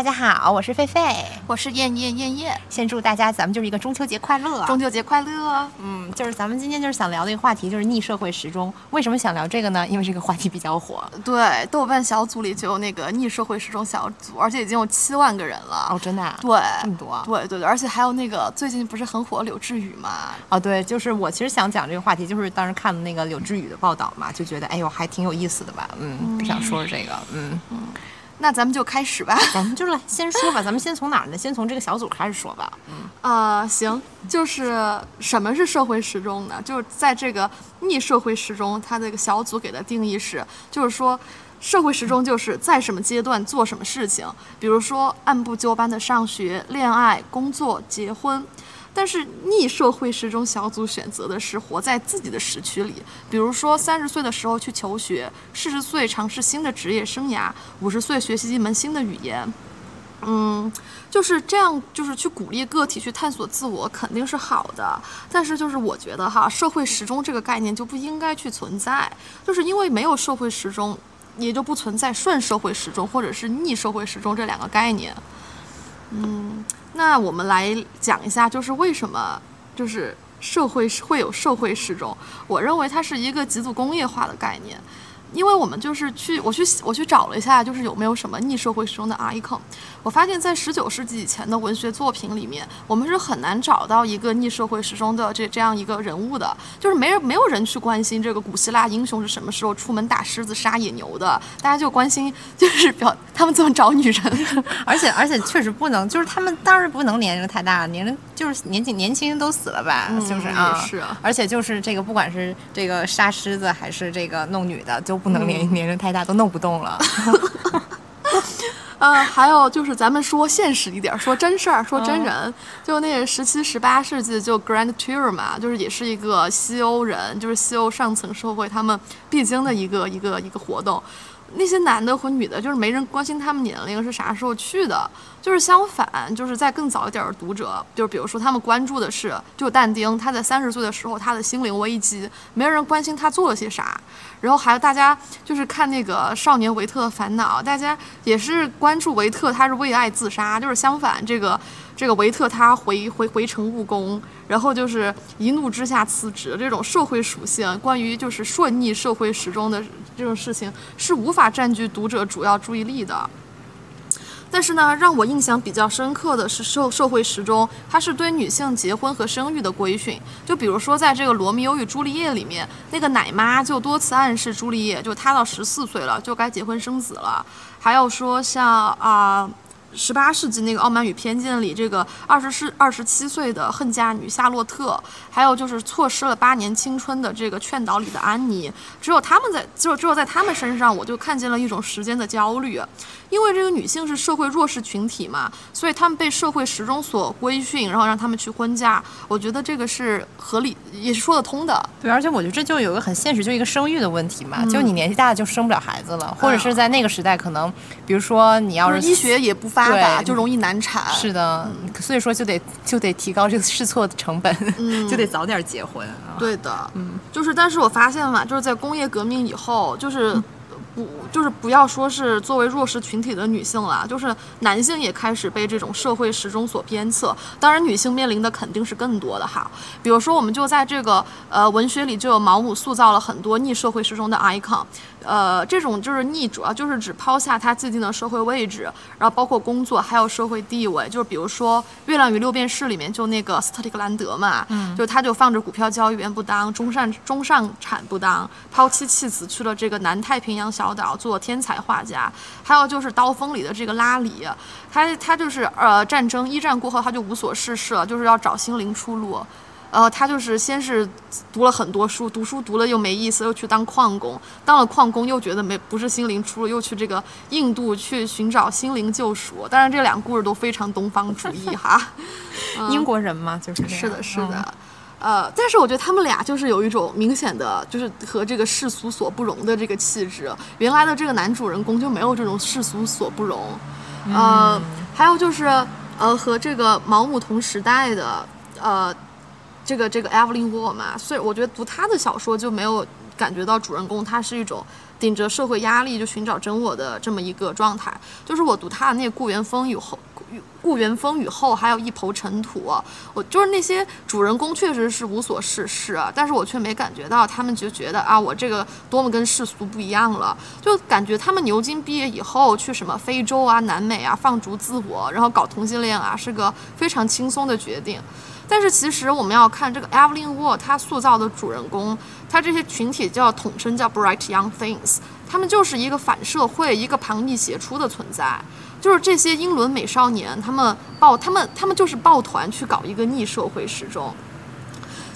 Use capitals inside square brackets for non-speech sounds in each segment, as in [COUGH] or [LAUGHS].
大家好，我是狒狒，我是燕燕燕燕。先祝大家咱们就是一个中秋节快乐，中秋节快乐。嗯，就是咱们今天就是想聊的一个话题，就是逆社会时钟。为什么想聊这个呢？因为这个话题比较火。对，豆瓣小组里就有那个逆社会时钟小组，而且已经有七万个人了。哦，真的？啊对，这么多。对对对，而且还有那个最近不是很火柳智宇嘛？哦，对，就是我其实想讲这个话题，就是当时看了那个柳智宇的报道嘛，就觉得哎呦还挺有意思的吧？嗯，不想说这个。嗯嗯。那咱们就开始吧，咱们就来先说吧，咱们先从哪儿呢？先从这个小组开始说吧。嗯，啊，[LAUGHS] 行，就是什么是社会时钟呢？就是在这个逆社会时钟，它这个小组给的定义是，就是说，社会时钟就是在什么阶段做什么事情，比如说按部就班的上学、恋爱、工作、结婚。但是逆社会时钟小组选择的是活在自己的时区里，比如说三十岁的时候去求学，四十岁尝试新的职业生涯，五十岁学习一门新的语言，嗯，就是这样，就是去鼓励个体去探索自我，肯定是好的。但是就是我觉得哈，社会时钟这个概念就不应该去存在，就是因为没有社会时钟，也就不存在顺社会时钟或者是逆社会时钟这两个概念，嗯。那我们来讲一下，就是为什么就是社会会有社会时钟？我认为它是一个极度工业化的概念。因为我们就是去，我去我去找了一下，就是有没有什么逆社会时钟的 icon。我发现，在十九世纪以前的文学作品里面，我们是很难找到一个逆社会时钟的这这样一个人物的，就是没人没有人去关心这个古希腊英雄是什么时候出门打狮子杀野牛的，大家就关心就是表他们怎么找女人，[LAUGHS] 而且而且确实不能，就是他们当然不能年龄太大，年龄就是年轻年轻人都死了吧，就是啊，是，而且就是这个不管是这个杀狮子还是这个弄女的，就不能年年龄太大，都弄不动了。[LAUGHS] 呃，还有就是咱们说现实一点，说真事儿，说真人，就那个十七、十八世纪，就 Grand Tour 嘛，就是也是一个西欧人，就是西欧上层社会他们必经的一个一个一个活动。那些男的和女的，就是没人关心他们年龄是啥时候去的，就是相反，就是在更早一点的读者，就是比如说他们关注的是，就但丁他在三十岁的时候他的心灵危机，没有人关心他做了些啥，然后还有大家就是看那个少年维特的烦恼，大家也是关注维特他是为爱自杀，就是相反这个。这个维特他回回回城务工，然后就是一怒之下辞职。这种社会属性，关于就是顺逆社会时钟的这种事情，是无法占据读者主要注意力的。但是呢，让我印象比较深刻的是社社会时钟，它是对女性结婚和生育的规训。就比如说，在这个《罗密欧与朱丽叶》里面，那个奶妈就多次暗示朱丽叶，就她到十四岁了就该结婚生子了。还有说像啊。十八世纪那个《傲慢与偏见》里，这个二十世二十七岁的恨嫁女夏洛特，还有就是错失了八年青春的这个劝导里的安妮，只有他们在，只有只有在他们身上，我就看见了一种时间的焦虑。因为这个女性是社会弱势群体嘛，所以她们被社会时钟所规训，然后让她们去婚嫁。我觉得这个是合理，也是说得通的。对，而且我觉得这就有个很现实，就一个生育的问题嘛。就你年纪大了就生不了孩子了，或者是在那个时代，可能比如说你要是医学也不发达，就容易难产。是的，所以说就得就得提高这个试错的成本，[LAUGHS] 就得早点结婚。对的，嗯，就是，但是我发现嘛，就是在工业革命以后，就是。就是不要说是作为弱势群体的女性了，就是男性也开始被这种社会时钟所鞭策。当然，女性面临的肯定是更多的哈。比如说，我们就在这个呃文学里，就有毛姆塑造了很多逆社会时钟的 icon。呃，这种就是逆，主要就是指抛下他既定的社会位置，然后包括工作还有社会地位。就是比如说《月亮与六便士》里面就那个斯特里格兰德嘛，嗯，就他就放着股票交易员不当，中上中上产不当，抛妻弃子去了这个南太平洋小岛做天才画家。还有就是《刀锋》里的这个拉里，他他就是呃战争一战过后他就无所事事了，就是要找心灵出路。呃，他就是先是读了很多书，读书读了又没意思，又去当矿工，当了矿工又觉得没不是心灵出路，又去这个印度去寻找心灵救赎。当然，这两个故事都非常东方主义哈。[LAUGHS] 英国人嘛，就是是的，是的。呃，但是我觉得他们俩就是有一种明显的，就是和这个世俗所不容的这个气质。原来的这个男主人公就没有这种世俗所不容。呃，还有就是呃，和这个毛姆同时代的呃。这个这个 Evelyn Waugh 嘛，所以我觉得读他的小说就没有感觉到主人公他是一种顶着社会压力就寻找真我的这么一个状态。就是我读他的那个《故园风雨后》。故园风雨后，还有一抔尘土。我就是那些主人公，确实是无所事事，但是我却没感觉到他们就觉得啊，我这个多么跟世俗不一样了。就感觉他们牛津毕业以后去什么非洲啊、南美啊放逐自我，然后搞同性恋啊，是个非常轻松的决定。但是其实我们要看这个 Evelyn Waugh 他塑造的主人公，他这些群体叫统称叫 Bright Young Things，他们就是一个反社会、一个旁逸斜出的存在。就是这些英伦美少年，他们抱他们他们就是抱团去搞一个逆社会时钟。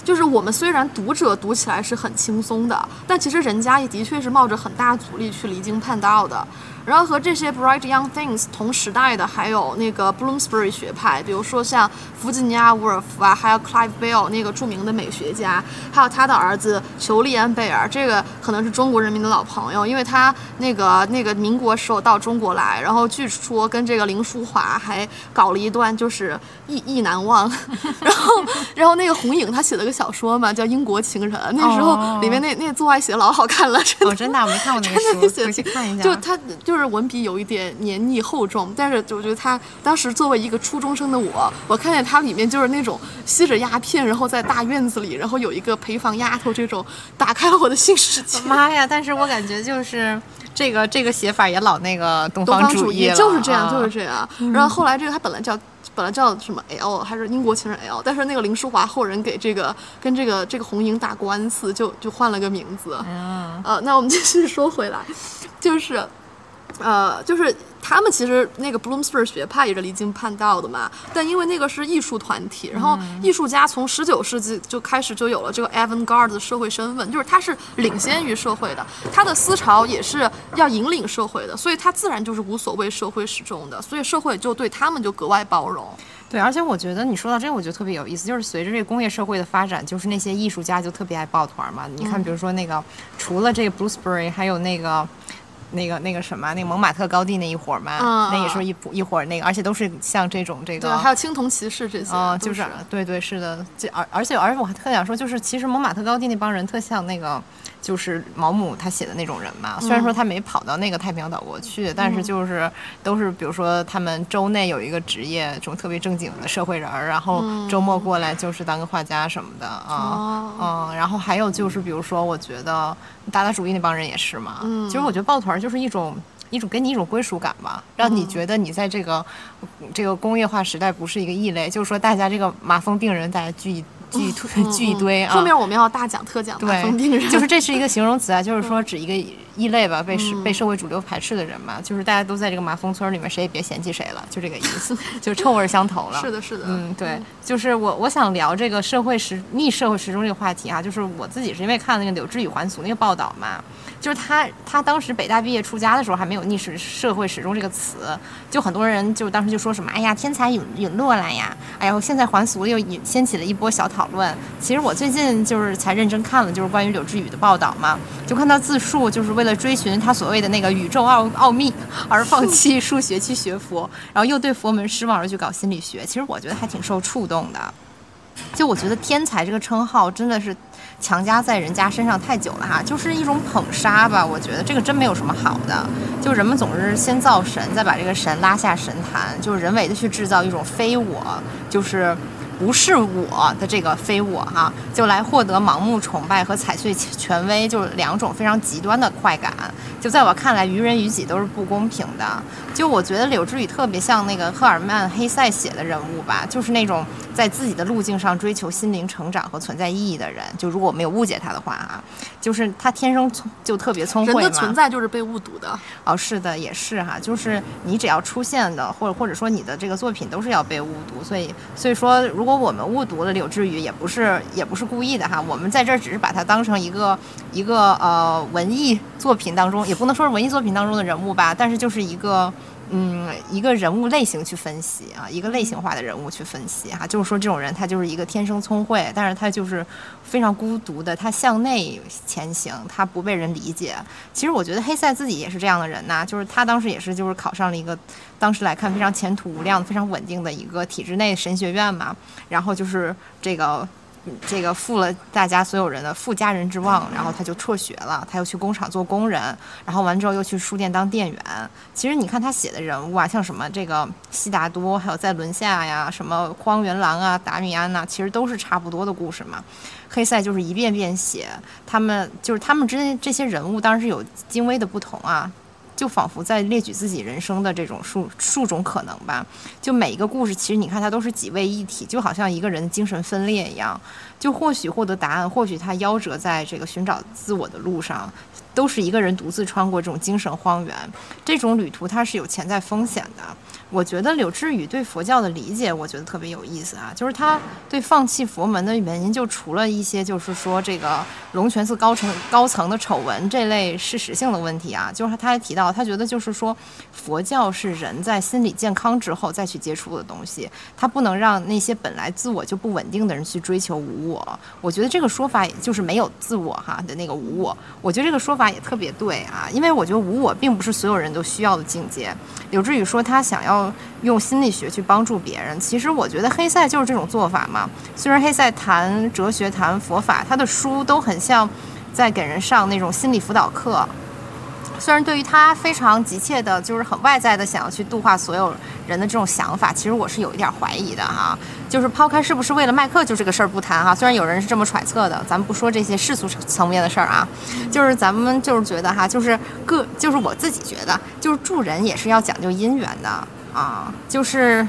就是我们虽然读者读起来是很轻松的，但其实人家也的确是冒着很大阻力去离经叛道的。然后和这些 bright young things 同时代的还有那个 Bloomsbury 学派，比如说像弗吉尼亚·沃尔夫啊，还有 Clive Bell 那个著名的美学家，还有他的儿子裘利安·贝尔，这个可能是中国人民的老朋友，因为他那个那个民国时候到中国来，然后据说跟这个林淑华还搞了一段就是意意难忘。[LAUGHS] 然后然后那个红影他写了个小说嘛，叫《英国情人》，那时候里面那那做爱写的老好看了，真的真的我没看过那个书，[LAUGHS] 回去看一下。就他就。就是文笔有一点黏腻厚重，但是我觉得他当时作为一个初中生的我，我看见他里面就是那种吸着鸦片，然后在大院子里，然后有一个陪房丫头，这种打开了我的新世界。妈呀！但是我感觉就是这个这个写法也老那个东方主义就是这样，就是这样。然后后来这个他本来叫本来叫什么 L 还是英国情人 L，但是那个林淑华后人给这个跟这个这个红英打官司，就就换了个名字。嗯，呃，那我们继续说回来，就是。呃，就是他们其实那个 Bloomsbury 学派也是离经叛道的嘛，但因为那个是艺术团体，然后艺术家从十九世纪就开始就有了这个 avant-garde 的社会身份，就是他是领先于社会的，他的思潮也是要引领社会的，所以他自然就是无所谓社会始终的，所以社会就对他们就格外包容。对，而且我觉得你说到这个，我觉得特别有意思，就是随着这个工业社会的发展，就是那些艺术家就特别爱抱团嘛。你看，比如说那个除了这个 Bloomsbury，还有那个。那个那个什么，那个蒙马特高地那一伙儿嘛，那也是一一伙那个，而且都是像这种这个，对，还有青铜骑士这些，嗯，就是对对是的，而而且而且我还特想说，就是其实蒙马特高地那帮人特像那个。就是毛姆他写的那种人嘛，虽然说他没跑到那个太平洋岛国去，但是就是都是比如说他们周内有一个职业，这种特别正经的社会人儿，然后周末过来就是当个画家什么的啊，嗯，然后还有就是比如说我觉得达达主义那帮人也是嘛，其实我觉得抱团就是一种一种给你一种归属感吧，让你觉得你在这个这个工业化时代不是一个异类，就是说大家这个麻风病人大家聚一。聚一 [LAUGHS] 堆，聚一堆啊！后面我们要大讲特讲对，[LAUGHS] 就是这是一个形容词啊，就是说指一个异类吧，被被社会主流排斥的人嘛，就是大家都在这个麻风村里面，谁也别嫌弃谁了，就这个意思，[LAUGHS] 就臭味相投了。是的，是的，嗯，对，就是我我想聊这个社会时逆社会时钟这个话题啊，就是我自己是因为看了那个柳智宇还俗那个报道嘛。就是他，他当时北大毕业出家的时候还没有“逆时社会时钟”这个词，就很多人就当时就说什么：“哎呀，天才陨陨落了呀！”哎呀，现在还俗又引掀起了一波小讨论。其实我最近就是才认真看了，就是关于柳智宇的报道嘛，就看他自述，就是为了追寻他所谓的那个宇宙奥奥秘 [LAUGHS] 而放弃数学去学佛，然后又对佛门失望而去搞心理学。其实我觉得还挺受触动的。就我觉得天才这个称号真的是。强加在人家身上太久了哈，就是一种捧杀吧。我觉得这个真没有什么好的，就人们总是先造神，再把这个神拉下神坛，就是人为的去制造一种非我，就是。不是我的这个非我哈，就来获得盲目崇拜和踩碎权威，就是两种非常极端的快感。就在我看来，于人于己都是不公平的。就我觉得柳智宇特别像那个赫尔曼·黑塞写的人物吧，就是那种在自己的路径上追求心灵成长和存在意义的人。就如果我没有误解他的话啊，就是他天生聪就特别聪慧嘛。人的存在就是被误读的。哦，是的，也是哈，就是你只要出现的，或者或者说你的这个作品都是要被误读。所以所以说如如果我们误读了柳智宇，也不是也不是故意的哈，我们在这儿只是把它当成一个一个呃文艺作品当中，也不能说是文艺作品当中的人物吧，但是就是一个。嗯，一个人物类型去分析啊，一个类型化的人物去分析哈，就是说这种人他就是一个天生聪慧，但是他就是非常孤独的，他向内前行，他不被人理解。其实我觉得黑塞自己也是这样的人呐，就是他当时也是就是考上了一个当时来看非常前途无量、非常稳定的一个体制内神学院嘛，然后就是这个。这个负了大家所有人的负家人之望，然后他就辍学了，他又去工厂做工人，然后完之后又去书店当店员。其实你看他写的人物啊，像什么这个悉达多，还有在轮下呀，什么荒原狼啊、达米安呐，其实都是差不多的故事嘛。黑塞就是一遍遍写，他们就是他们之间这些人物当然是有精微的不同啊。就仿佛在列举自己人生的这种数数种可能吧。就每一个故事，其实你看它都是几位一体，就好像一个人精神分裂一样。就或许获得答案，或许他夭折在这个寻找自我的路上，都是一个人独自穿过这种精神荒原。这种旅途它是有潜在风险的。我觉得柳智宇对佛教的理解，我觉得特别有意思啊，就是他对放弃佛门的原因，就除了一些就是说这个龙泉寺高层高层的丑闻这类事实性的问题啊，就是他还提到，他觉得就是说佛教是人在心理健康之后再去接触的东西，他不能让那些本来自我就不稳定的人去追求无我。我觉得这个说法也就是没有自我哈的那个无我，我觉得这个说法也特别对啊，因为我觉得无我并不是所有人都需要的境界。柳智宇说他想要。用心理学去帮助别人，其实我觉得黑塞就是这种做法嘛。虽然黑塞谈哲学、谈佛法，他的书都很像在给人上那种心理辅导课。虽然对于他非常急切的，就是很外在的想要去度化所有人的这种想法，其实我是有一点怀疑的哈。就是抛开是不是为了麦克就这个事儿不谈哈，虽然有人是这么揣测的，咱们不说这些世俗层面的事儿啊。就是咱们就是觉得哈，就是各就是我自己觉得，就是助人也是要讲究因缘的。啊，就是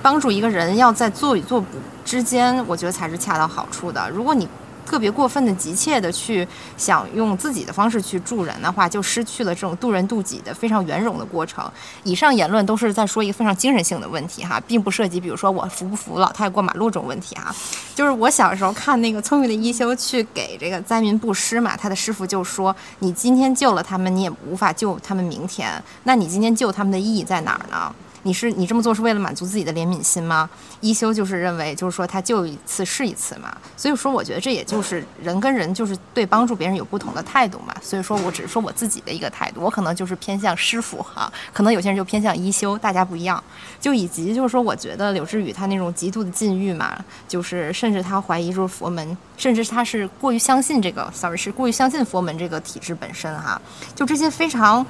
帮助一个人，要在做与做不之间，我觉得才是恰到好处的。如果你特别过分的、急切的去想用自己的方式去助人的话，就失去了这种渡人渡己的非常圆融的过程。以上言论都是在说一个非常精神性的问题哈，并不涉及比如说我扶不扶老太过马路这种问题哈。就是我小时候看那个聪明的一休去给这个灾民布施嘛，他的师傅就说：“你今天救了他们，你也无法救他们明天。那你今天救他们的意义在哪儿呢？”你是你这么做是为了满足自己的怜悯心吗？一休就是认为，就是说他救一次是一次嘛。所以说，我觉得这也就是人跟人就是对帮助别人有不同的态度嘛。所以说我只是说我自己的一个态度，我可能就是偏向师傅哈，可能有些人就偏向一休，大家不一样。就以及就是说，我觉得柳智宇他那种极度的禁欲嘛，就是甚至他怀疑就是佛门，甚至他是过于相信这个，sorry 是过于相信佛门这个体制本身哈。就这些非常。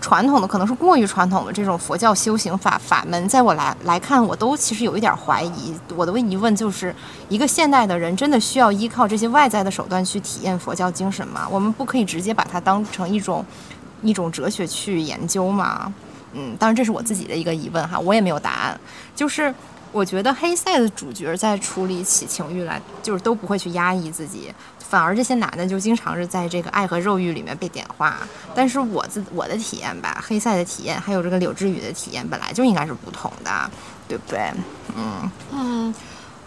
传统的可能是过于传统的这种佛教修行法法门，在我来来看，我都其实有一点怀疑。我的疑问就是：一个现代的人真的需要依靠这些外在的手段去体验佛教精神吗？我们不可以直接把它当成一种一种哲学去研究吗？嗯，当然这是我自己的一个疑问哈，我也没有答案。就是我觉得黑塞的主角在处理起情欲来，就是都不会去压抑自己。反而这些男的就经常是在这个爱和肉欲里面被点化，但是我自我的体验吧，黑塞的体验还有这个柳智宇的体验本来就应该是不同的，对不对？嗯嗯，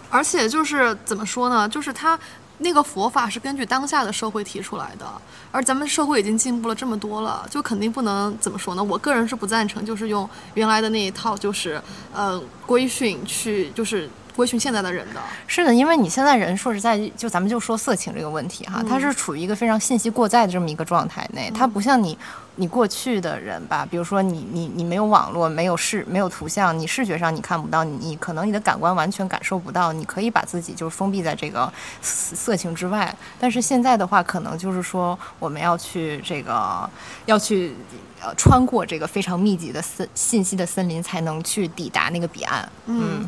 而且就是怎么说呢？就是他那个佛法是根据当下的社会提出来的，而咱们社会已经进步了这么多了，就肯定不能怎么说呢？我个人是不赞成，就是用原来的那一套，就是呃规训去，就是。规训现在的人的是的，因为你现在人说实在，就咱们就说色情这个问题哈，它是处于一个非常信息过载的这么一个状态内，它不像你。你过去的人吧，比如说你你你没有网络，没有视没有图像，你视觉上你看不到，你可能你的感官完全感受不到，你可以把自己就是封闭在这个色情之外。但是现在的话，可能就是说我们要去这个要去呃穿过这个非常密集的森信息的森林，才能去抵达那个彼岸。嗯。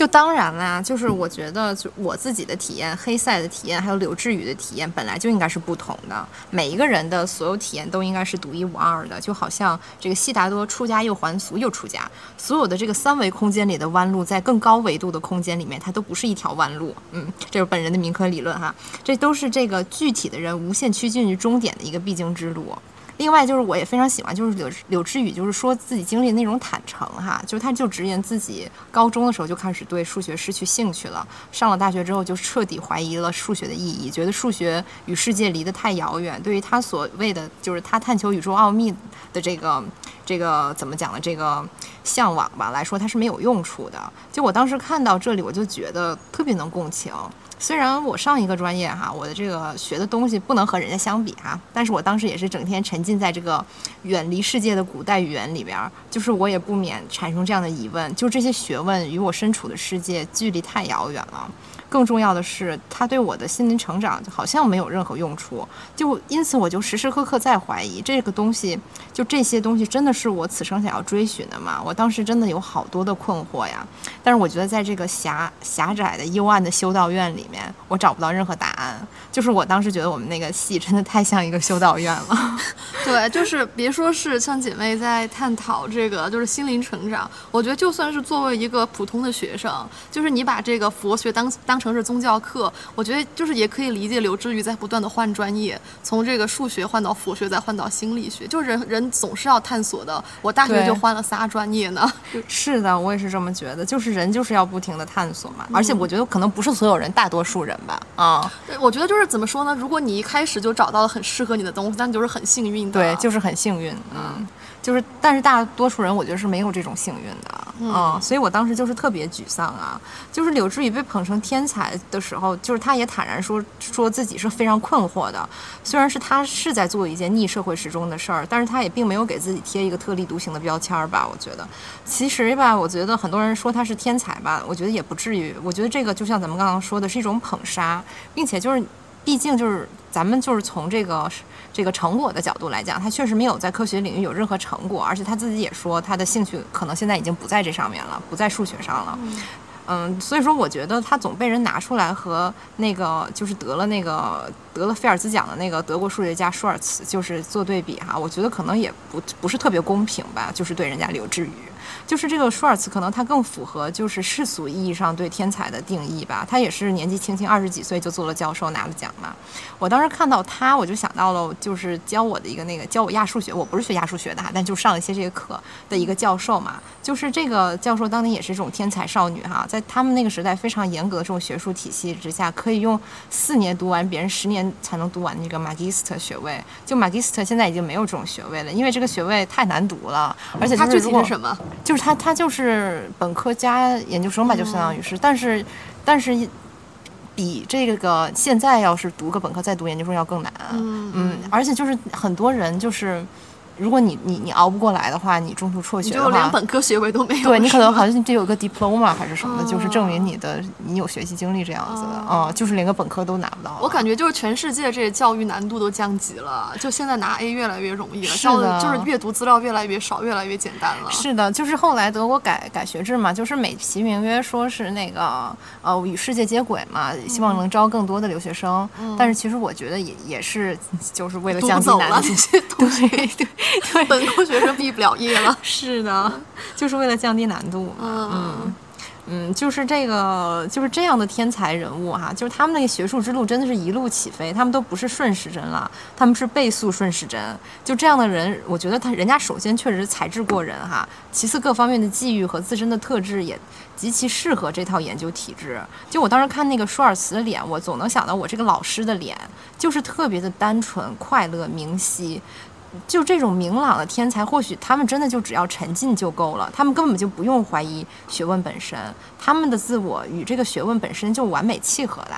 就当然啦，就是我觉得，就我自己的体验，黑塞的体验，还有柳智宇的体验，本来就应该是不同的。每一个人的所有体验都应该是独一无二的。就好像这个悉达多出家又还俗又出家，所有的这个三维空间里的弯路，在更高维度的空间里面，它都不是一条弯路。嗯，这是本人的民科理论哈，这都是这个具体的人无限趋近于终点的一个必经之路。另外就是，我也非常喜欢，就是柳柳志宇，就是说自己经历那种坦诚哈，就是他就直言自己高中的时候就开始对数学失去兴趣了，上了大学之后就彻底怀疑了数学的意义，觉得数学与世界离得太遥远，对于他所谓的就是他探求宇宙奥秘的这个这个怎么讲呢？这个向往吧来说，他是没有用处的。就我当时看到这里，我就觉得特别能共情。虽然我上一个专业哈，我的这个学的东西不能和人家相比哈，但是我当时也是整天沉浸在这个远离世界的古代语言里边，就是我也不免产生这样的疑问：就这些学问与我身处的世界距离太遥远了。更重要的是，它对我的心灵成长好像没有任何用处。就因此，我就时时刻刻在怀疑这个东西，就这些东西真的是我此生想要追寻的吗？我当时真的有好多的困惑呀。但是我觉得，在这个狭狭窄的幽暗的修道院里面，我找不到任何答案。就是我当时觉得我们那个戏真的太像一个修道院了。[LAUGHS] 对，就是别说是像姐妹在探讨这个，就是心灵成长。我觉得就算是作为一个普通的学生，就是你把这个佛学当当成是宗教课，我觉得就是也可以理解刘志宇在不断的换专业，从这个数学换到佛学，再换到心理学。就是人人总是要探索的。我大学就换了仨专业呢。[LAUGHS] 是的，我也是这么觉得。就是人就是要不停的探索嘛。而且我觉得可能不是所有人，大多数人吧。啊，对，我觉得就是怎么说呢？如果你一开始就找到了很适合你的东西，那你就是很幸运的。对，就是很幸运。嗯。就是，但是大多数人我觉得是没有这种幸运的，嗯，所以我当时就是特别沮丧啊。就是柳智宇被捧成天才的时候，就是他也坦然说说自己是非常困惑的。虽然是他是在做一件逆社会时钟的事儿，但是他也并没有给自己贴一个特立独行的标签儿吧。我觉得，其实吧，我觉得很多人说他是天才吧，我觉得也不至于。我觉得这个就像咱们刚刚说的，是一种捧杀，并且就是，毕竟就是咱们就是从这个。这个成果的角度来讲，他确实没有在科学领域有任何成果，而且他自己也说，他的兴趣可能现在已经不在这上面了，不在数学上了。嗯，所以说我觉得他总被人拿出来和那个就是得了那个得了菲尔兹奖的那个德国数学家舒尔茨就是做对比哈，我觉得可能也不不是特别公平吧，就是对人家刘志宇。就是这个舒尔茨，可能他更符合就是世俗意义上对天才的定义吧。他也是年纪轻轻二十几岁就做了教授，拿了奖嘛。我当时看到他，我就想到了就是教我的一个那个教我亚数学，我不是学亚数学的哈，但就上一些这个课的一个教授嘛。就是这个教授当年也是这种天才少女哈，在他们那个时代非常严格的这种学术体系之下，可以用四年读完别人十年才能读完那个 Magister 学位。就 Magister 现在已经没有这种学位了，因为这个学位太难读了，而且它具体是什么？就是他，他就是本科加研究生吧，就相当于是，但是，但是，比这个现在要是读个本科再读研究生要更难，嗯，而且就是很多人就是。如果你你你熬不过来的话，你中途辍学的话，就连本科学位都没有。对你可能好像得有个 diploma 还是什么的，就是证明你的你有学习经历这样子的啊，就是连个本科都拿不到。我感觉就是全世界这教育难度都降级了，就现在拿 A 越来越容易了，是的，就是阅读资料越来越少，越来越简单了。是的，就是后来德国改改学制嘛，就是美其名曰说是那个呃与世界接轨嘛，希望能招更多的留学生，但是其实我觉得也也是就是为了降低难度，对 [LAUGHS] 对。对，[LAUGHS] 本科学生毕不了业了。是的，就是为了降低难度。嗯嗯，就是这个，就是这样的天才人物哈，就是他们那个学术之路真的是一路起飞，他们都不是顺时针了，他们是倍速顺时针。就这样的人，我觉得他人家首先确实才智过人哈，其次各方面的际遇和自身的特质也极其适合这套研究体制。就我当时看那个舒尔茨的脸，我总能想到我这个老师的脸，就是特别的单纯、快乐、明晰。就这种明朗的天才，或许他们真的就只要沉浸就够了，他们根本就不用怀疑学问本身，他们的自我与这个学问本身就完美契合的。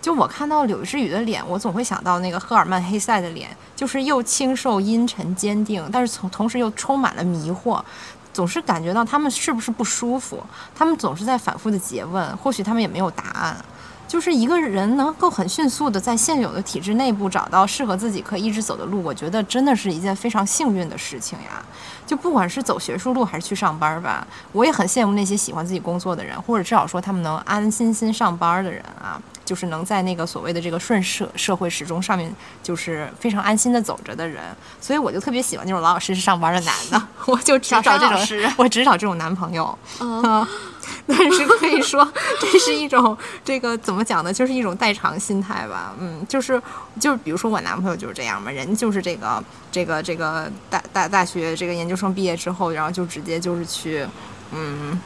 就我看到柳智宇的脸，我总会想到那个赫尔曼·黑塞的脸，就是又清瘦、阴沉、坚定，但是从同时又充满了迷惑，总是感觉到他们是不是不舒服，他们总是在反复的诘问，或许他们也没有答案。就是一个人能够很迅速的在现有的体制内部找到适合自己可以一直走的路，我觉得真的是一件非常幸运的事情呀。就不管是走学术路还是去上班吧，我也很羡慕那些喜欢自己工作的人，或者至少说他们能安安心心上班的人啊，就是能在那个所谓的这个顺社社会时钟上面，就是非常安心的走着的人。所以我就特别喜欢那种老老实实上班的男的，[LAUGHS] 我就只找这种，我只找这种男朋友。嗯。但是可以说，[LAUGHS] 这是一种这个怎么讲呢？就是一种代偿心态吧。嗯，就是就是，比如说我男朋友就是这样嘛，人就是这个这个这个大大大学这个研究生毕业之后，然后就直接就是去嗯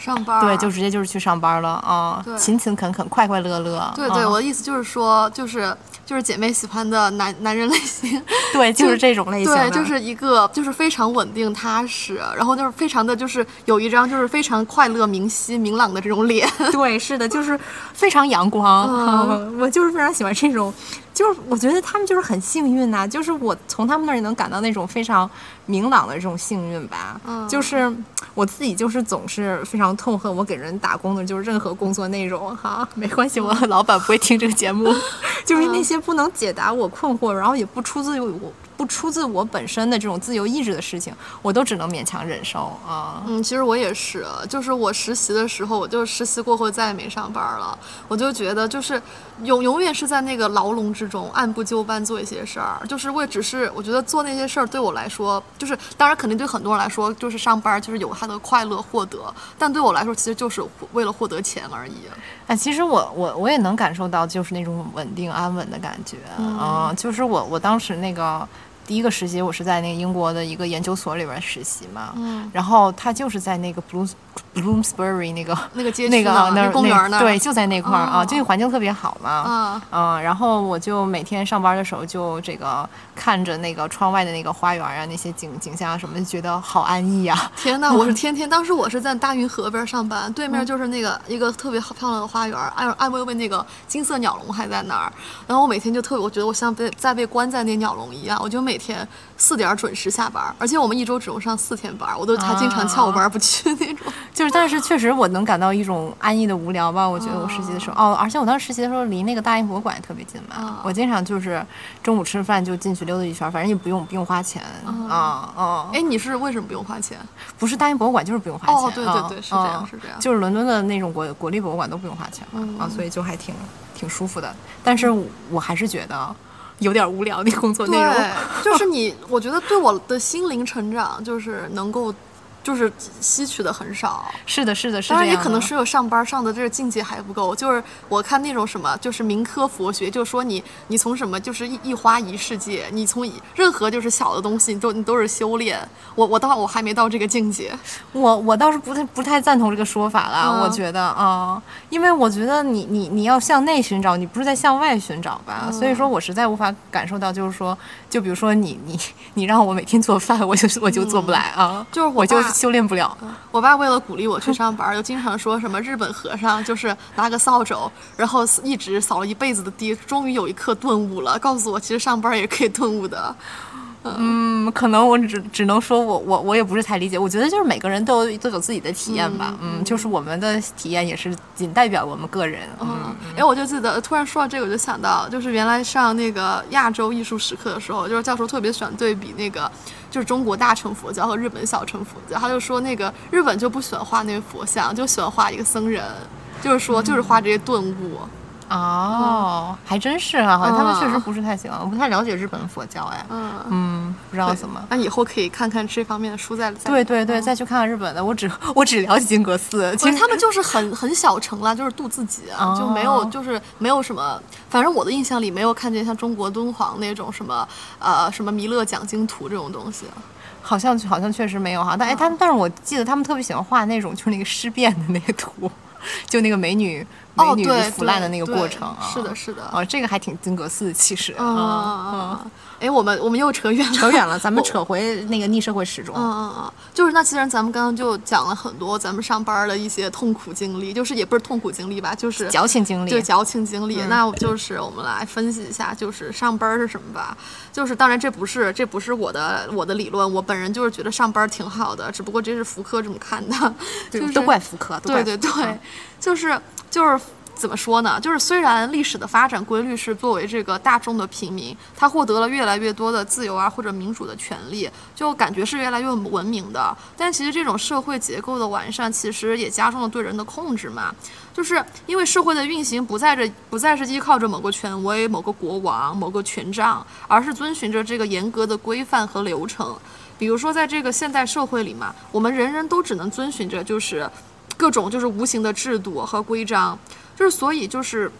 上班，对，就直接就是去上班了啊，勤勤恳恳，快快乐乐。对对，我的意思就是说，就是。就是姐妹喜欢的男男人类型。[LAUGHS] 对，就是这种类型。对，就是一个就是非常稳定踏实，然后就是非常的就是有一张就是非常快乐、明晰、明朗的这种脸。[LAUGHS] 对，是的，就是非常阳光。嗯 [LAUGHS] 我就是非常喜欢这种，就是我觉得他们就是很幸运呐、就是我从他们那儿能感到那种非常明朗的这种幸运吧。嗯就是我自己就是总是非常痛恨我给人打工的，就是任何工作内容哈，没关系，我老板不会听这个节目，[LAUGHS] 就是那些不能解答我困惑，然后也不出自于我。不出自我本身的这种自由意志的事情，我都只能勉强忍受啊。嗯，其实我也是，就是我实习的时候，我就实习过后再也没上班了。我就觉得，就是永永远是在那个牢笼之中，按部就班做一些事儿，就是为只是我觉得做那些事儿对我来说，就是当然肯定对很多人来说，就是上班就是有他的快乐获得，但对我来说，其实就是为了获得钱而已。哎，其实我我我也能感受到，就是那种稳定安稳的感觉啊、就是我我当时那个第一个实习，我是在那个英国的一个研究所里边实习嘛，嗯。然后他就是在那个 Bloom Bloomsbury 那个 [LAUGHS] 那个街区那个那公园儿那儿对，就在那块儿啊，哦就那环境特别好嘛。啊，嗯，然后我就每天上班的时候，就这个看着那个窗外的那个花园啊，那些景景象啊什么，就觉得好安逸啊。天呐，我是 [LAUGHS] 天天，当时我是在大运河边上班，对面就是那个一个特别好漂亮的花园，艾艾薇薇那个金色鸟笼还在那儿。然后我每天就特别，我觉得我像被在被关在那鸟笼一样，我就每天四点准时下班，而且我们一周只用上四天班，我都还经常翘班不去那种。[LAUGHS] 就是，但是确实我能感到一种安逸的无聊吧。我觉得我实习的时候，哦，而且我当时实习的时候离那个大英博物馆也特别近嘛，啊我经常就是中午吃饭就进去溜达一圈，反正也不用不用花钱啊啊。哎，你是为什么不用花钱？不是大英博物馆就是不用花钱，哦对对啊对是这样啊是这样就是伦敦的那种国国立博物馆都不用花钱嘛，啊，所以就还挺挺舒服的。但是我我还是觉得有点无聊的工作内容。就是你，我觉得对我的心灵成长就是能够。就是吸取的很少，是的，是的，是当然也可能是有上班上的这个境界还不够。就是我看那种什么，就是民科佛学，就说你你从什么就是一一花一世界，你从任何就是小的东西，你都你都是修炼。我我到我还没到这个境界。我我倒是不太不太赞同这个说法啦，嗯我觉得啊、因为我觉得你你你要向内寻找，你不是在向外寻找吧？嗯所以说我实在无法感受到，就是说，就比如说你你你让我每天做饭，我就我就做不来啊，就是我我就爸修炼不了。我爸为了鼓励我去上班，[LAUGHS] 就经常说什么日本和尚就是拿个扫帚，然后一直扫了一辈子的地，终于有一刻顿悟了，告诉我其实上班也可以顿悟的。嗯，可能我只只能说我我我也不是太理解，我觉得就是每个人都有都有自己的体验吧，嗯，就是我们的体验也是仅代表我们个人，嗯。嗯，哎，我就记得突然说到这个，我就想到，就是原来上那个亚洲艺术史课的时候，就是教授特别喜欢对比那个，就是中国大乘佛教和日本小乘佛教，他就说那个日本就不喜欢画那个佛像，就喜欢画一个僧人，就是说就是画这些顿悟。哦，还真是啊，好像他们确实嗯不是太喜欢，我不太了解日本佛教，哎，嗯，嗯，不知道怎么。那以后可以看看这方面的书再再。对对对，再去看看日本的，我只我只了解金阁寺，其实他们就是很很小城啦，就是度自己啊，就没有哦。就是没有什么，反正我的印象里没有看见像中国敦煌那种什么呃什么弥勒讲经图这种东西。好像好像确实没有哈，但哎，他们但是我记得他们特别喜欢画那种就是那个尸变的那个图，就那个美女美哦，女对，腐烂的那个过程啊，是的，是的。哦，这个还挺金格斯的气势，嗯嗯嗯嗯嗯，哎，我们我们又扯远了，扯远了，咱们扯回那个逆社会时钟。嗯嗯嗯，就是那既然咱们刚刚就讲了很多咱们上班的一些痛苦经历，就是也不是痛苦经历吧，就是矫情经历对矫情经历。嗯那我就是我们来分析一下，就是上班是什么吧。就是当然这不是这不是我的我的理论，我本人就是觉得上班挺好的，只不过这是福柯这么看的，[LAUGHS] 就是都怪福柯，对对对，就是就是怎么说呢？就是虽然历史的发展规律是作为这个大众的平民，他获得了越来越多的自由啊或者民主的权利，就感觉是越来越文明的。但其实这种社会结构的完善，其实也加重了对人的控制嘛。就是因为社会的运行不在这不再是依靠着某个权威、某个国王、某个权杖，而是遵循着这个严格的规范和流程。比如说，在这个现代社会里嘛，我们人人都只能遵循着就是各种就是无形的制度和规章，就是所以就是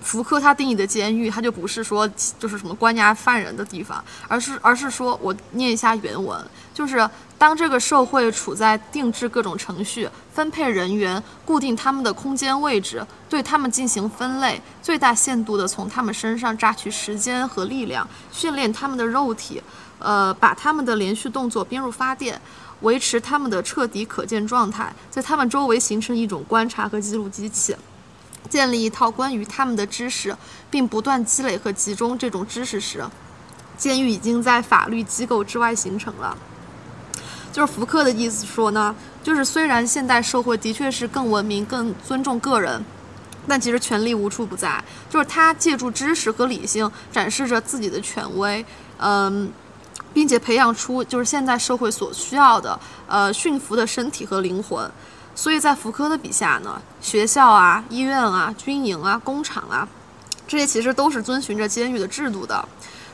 福柯他定义的监狱，他就不是说就是什么关押犯人的地方，而是而是说我念一下原文，就是当这个社会处在定制各种程序、分配人员、固定他们的空间位置、对他们进行分类、最大限度的从他们身上榨取时间和力量、训练他们的肉体，呃，把他们的连续动作编入发电。维持他们的彻底可见状态，在他们周围形成一种观察和记录机器，建立一套关于他们的知识，并不断积累和集中这种知识时，监狱已经在法律机构之外形成了。就是福克的意思说呢，就是虽然现代社会的确是更文明、更尊重个人，但其实权力无处不在。就是他借助知识和理性展示着自己的权威，嗯。并且培养出就是现在社会所需要的呃驯服的身体和灵魂，所以在福柯的笔下呢，学校啊、医院啊、军营啊、工厂啊，这些其实都是遵循着监狱的制度的。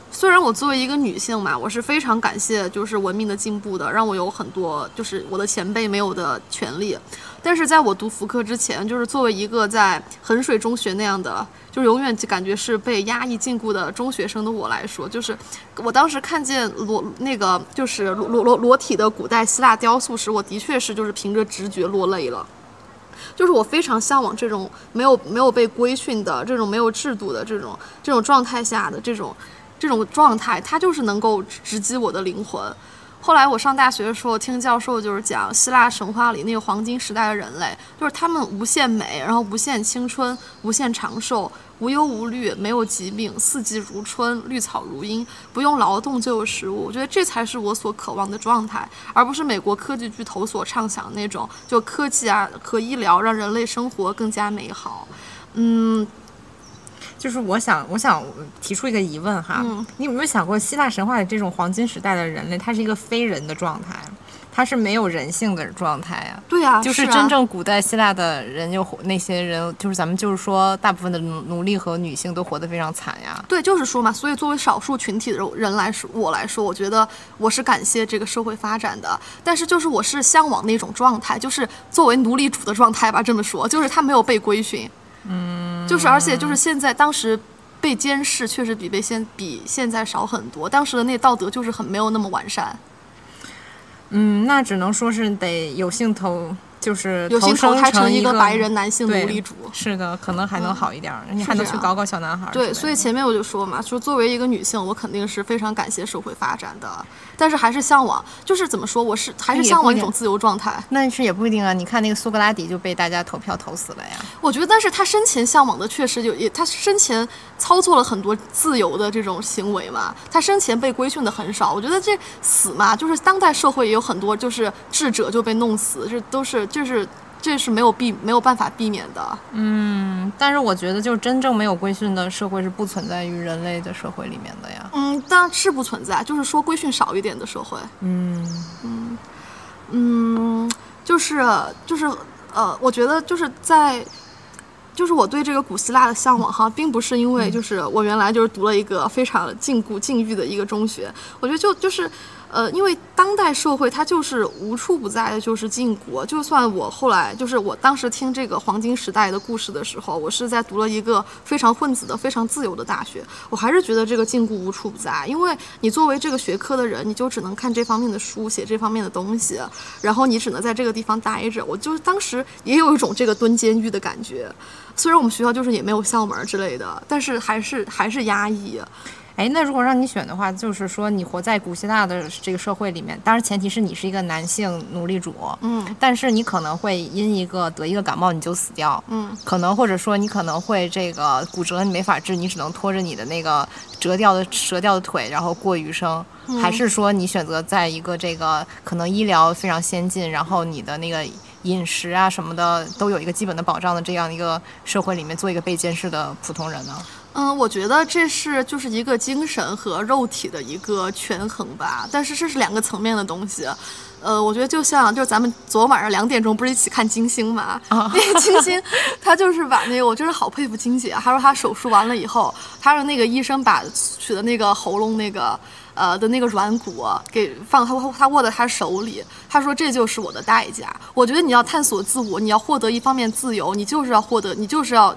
虽然我作为一个女性嘛，我是非常感谢就是文明的进步的，让我有很多就是我的前辈没有的权利。但是在我读福柯之前，就是作为一个在衡水中学那样的，就永远就感觉是被压抑禁锢的中学生的我来说，就是我当时看见裸那个就是裸裸裸裸体的古代希腊雕塑时，我的确是就是凭着直觉落泪了。就是我非常向往这种没有没有被规训的这种没有制度的这种这种状态下的这种。这种状态，它就是能够直击我的灵魂。后来我上大学的时候，听教授就是讲希腊神话里那个黄金时代的人类，就是他们无限美，然后无限青春，无限长寿，无忧无虑，没有疾病，四季如春，绿草如茵，不用劳动就有食物。我觉得这才是我所渴望的状态，而不是美国科技巨头所畅想的那种，就科技啊和医疗让人类生活更加美好。嗯。就是我想，我想提出一个疑问哈，你有没有想过，希腊神话里这种黄金时代的人类，他是一个非人的状态，他是没有人性的状态呀？对呀，就是真正古代希腊的人，就那些人，就是咱们就是说，大部分的奴奴隶和女性都活得非常惨呀。对，就是说嘛，所以作为少数群体的人来说，我来说，我觉得我是感谢这个社会发展的，但是就是我是向往那种状态，就是作为奴隶主的状态吧，这么说，就是他没有被规训。嗯，就是，而且就是现在，当时被监视确实比被现比现在少很多。当时的那道德就是很没有那么完善。嗯，那只能说是得有幸投。就是有幸投胎成一个白人男性奴隶主，是的，可能还能好一点，你还能去搞搞小男孩。对，所以前面我就说嘛，说作为一个女性，我肯定是非常感谢社会发展的，但是还是向往，就是怎么说，我是还是向往一种自由状态。那是也不一定啊，你看那个苏格拉底就被大家投票投死了呀。我觉得，但是他生前向往的确实有，也他生前操作了很多自由的这种行为嘛，他生前被规训的很少。我觉得这死嘛，就是当代社会也有很多就是智者就被弄死，这都是。就是这是没有避没有办法避免的，嗯，但是我觉得就是真正没有规训的社会是不存在于人类的社会里面的呀，嗯，当然是不存在，就是说规训少一点的社会，嗯。嗯嗯，就是就是呃，我觉得就是在，就是我对这个古希腊的向往哈，并不是因为就是我原来就是读了一个非常禁锢禁欲的一个中学，我觉得就就是。呃，因为当代社会它就是无处不在的，就是禁锢。就算我后来，就是我当时听这个黄金时代的故事的时候，我是在读了一个非常混子的、非常自由的大学，我还是觉得这个禁锢无处不在。因为你作为这个学科的人，你就只能看这方面的书，写这方面的东西，然后你只能在这个地方待着。我就当时也有一种这个蹲监狱的感觉，虽然我们学校就是也没有校门之类的，但是还是还是压抑。哎，那如果让你选的话，就是说你活在古希腊的这个社会里面，当然前提是你是一个男性奴隶主，嗯，但是你可能会因一个得一个感冒你就死掉，嗯，可能或者说你可能会这个骨折你没法治，你只能拖着你的那个折掉的折掉的腿然后过余生，还是说你选择在一个这个可能医疗非常先进，然后你的那个饮食啊什么的都有一个基本的保障的这样一个社会里面做一个被监视的普通人呢？嗯，我觉得这是就是一个精神和肉体的一个权衡吧，但是这是两个层面的东西。呃，我觉得就像就是咱们昨晚上两点钟不是一起看金星嘛？那个金星，[LAUGHS] 他就是把那个我真是好佩服金姐，她说她手术完了以后，她让那个医生把取的那个喉咙那个呃的那个软骨给放他他握在她手里，她说这就是我的代价。我觉得你要探索自我，你要获得一方面自由，你就是要获得，你就是要。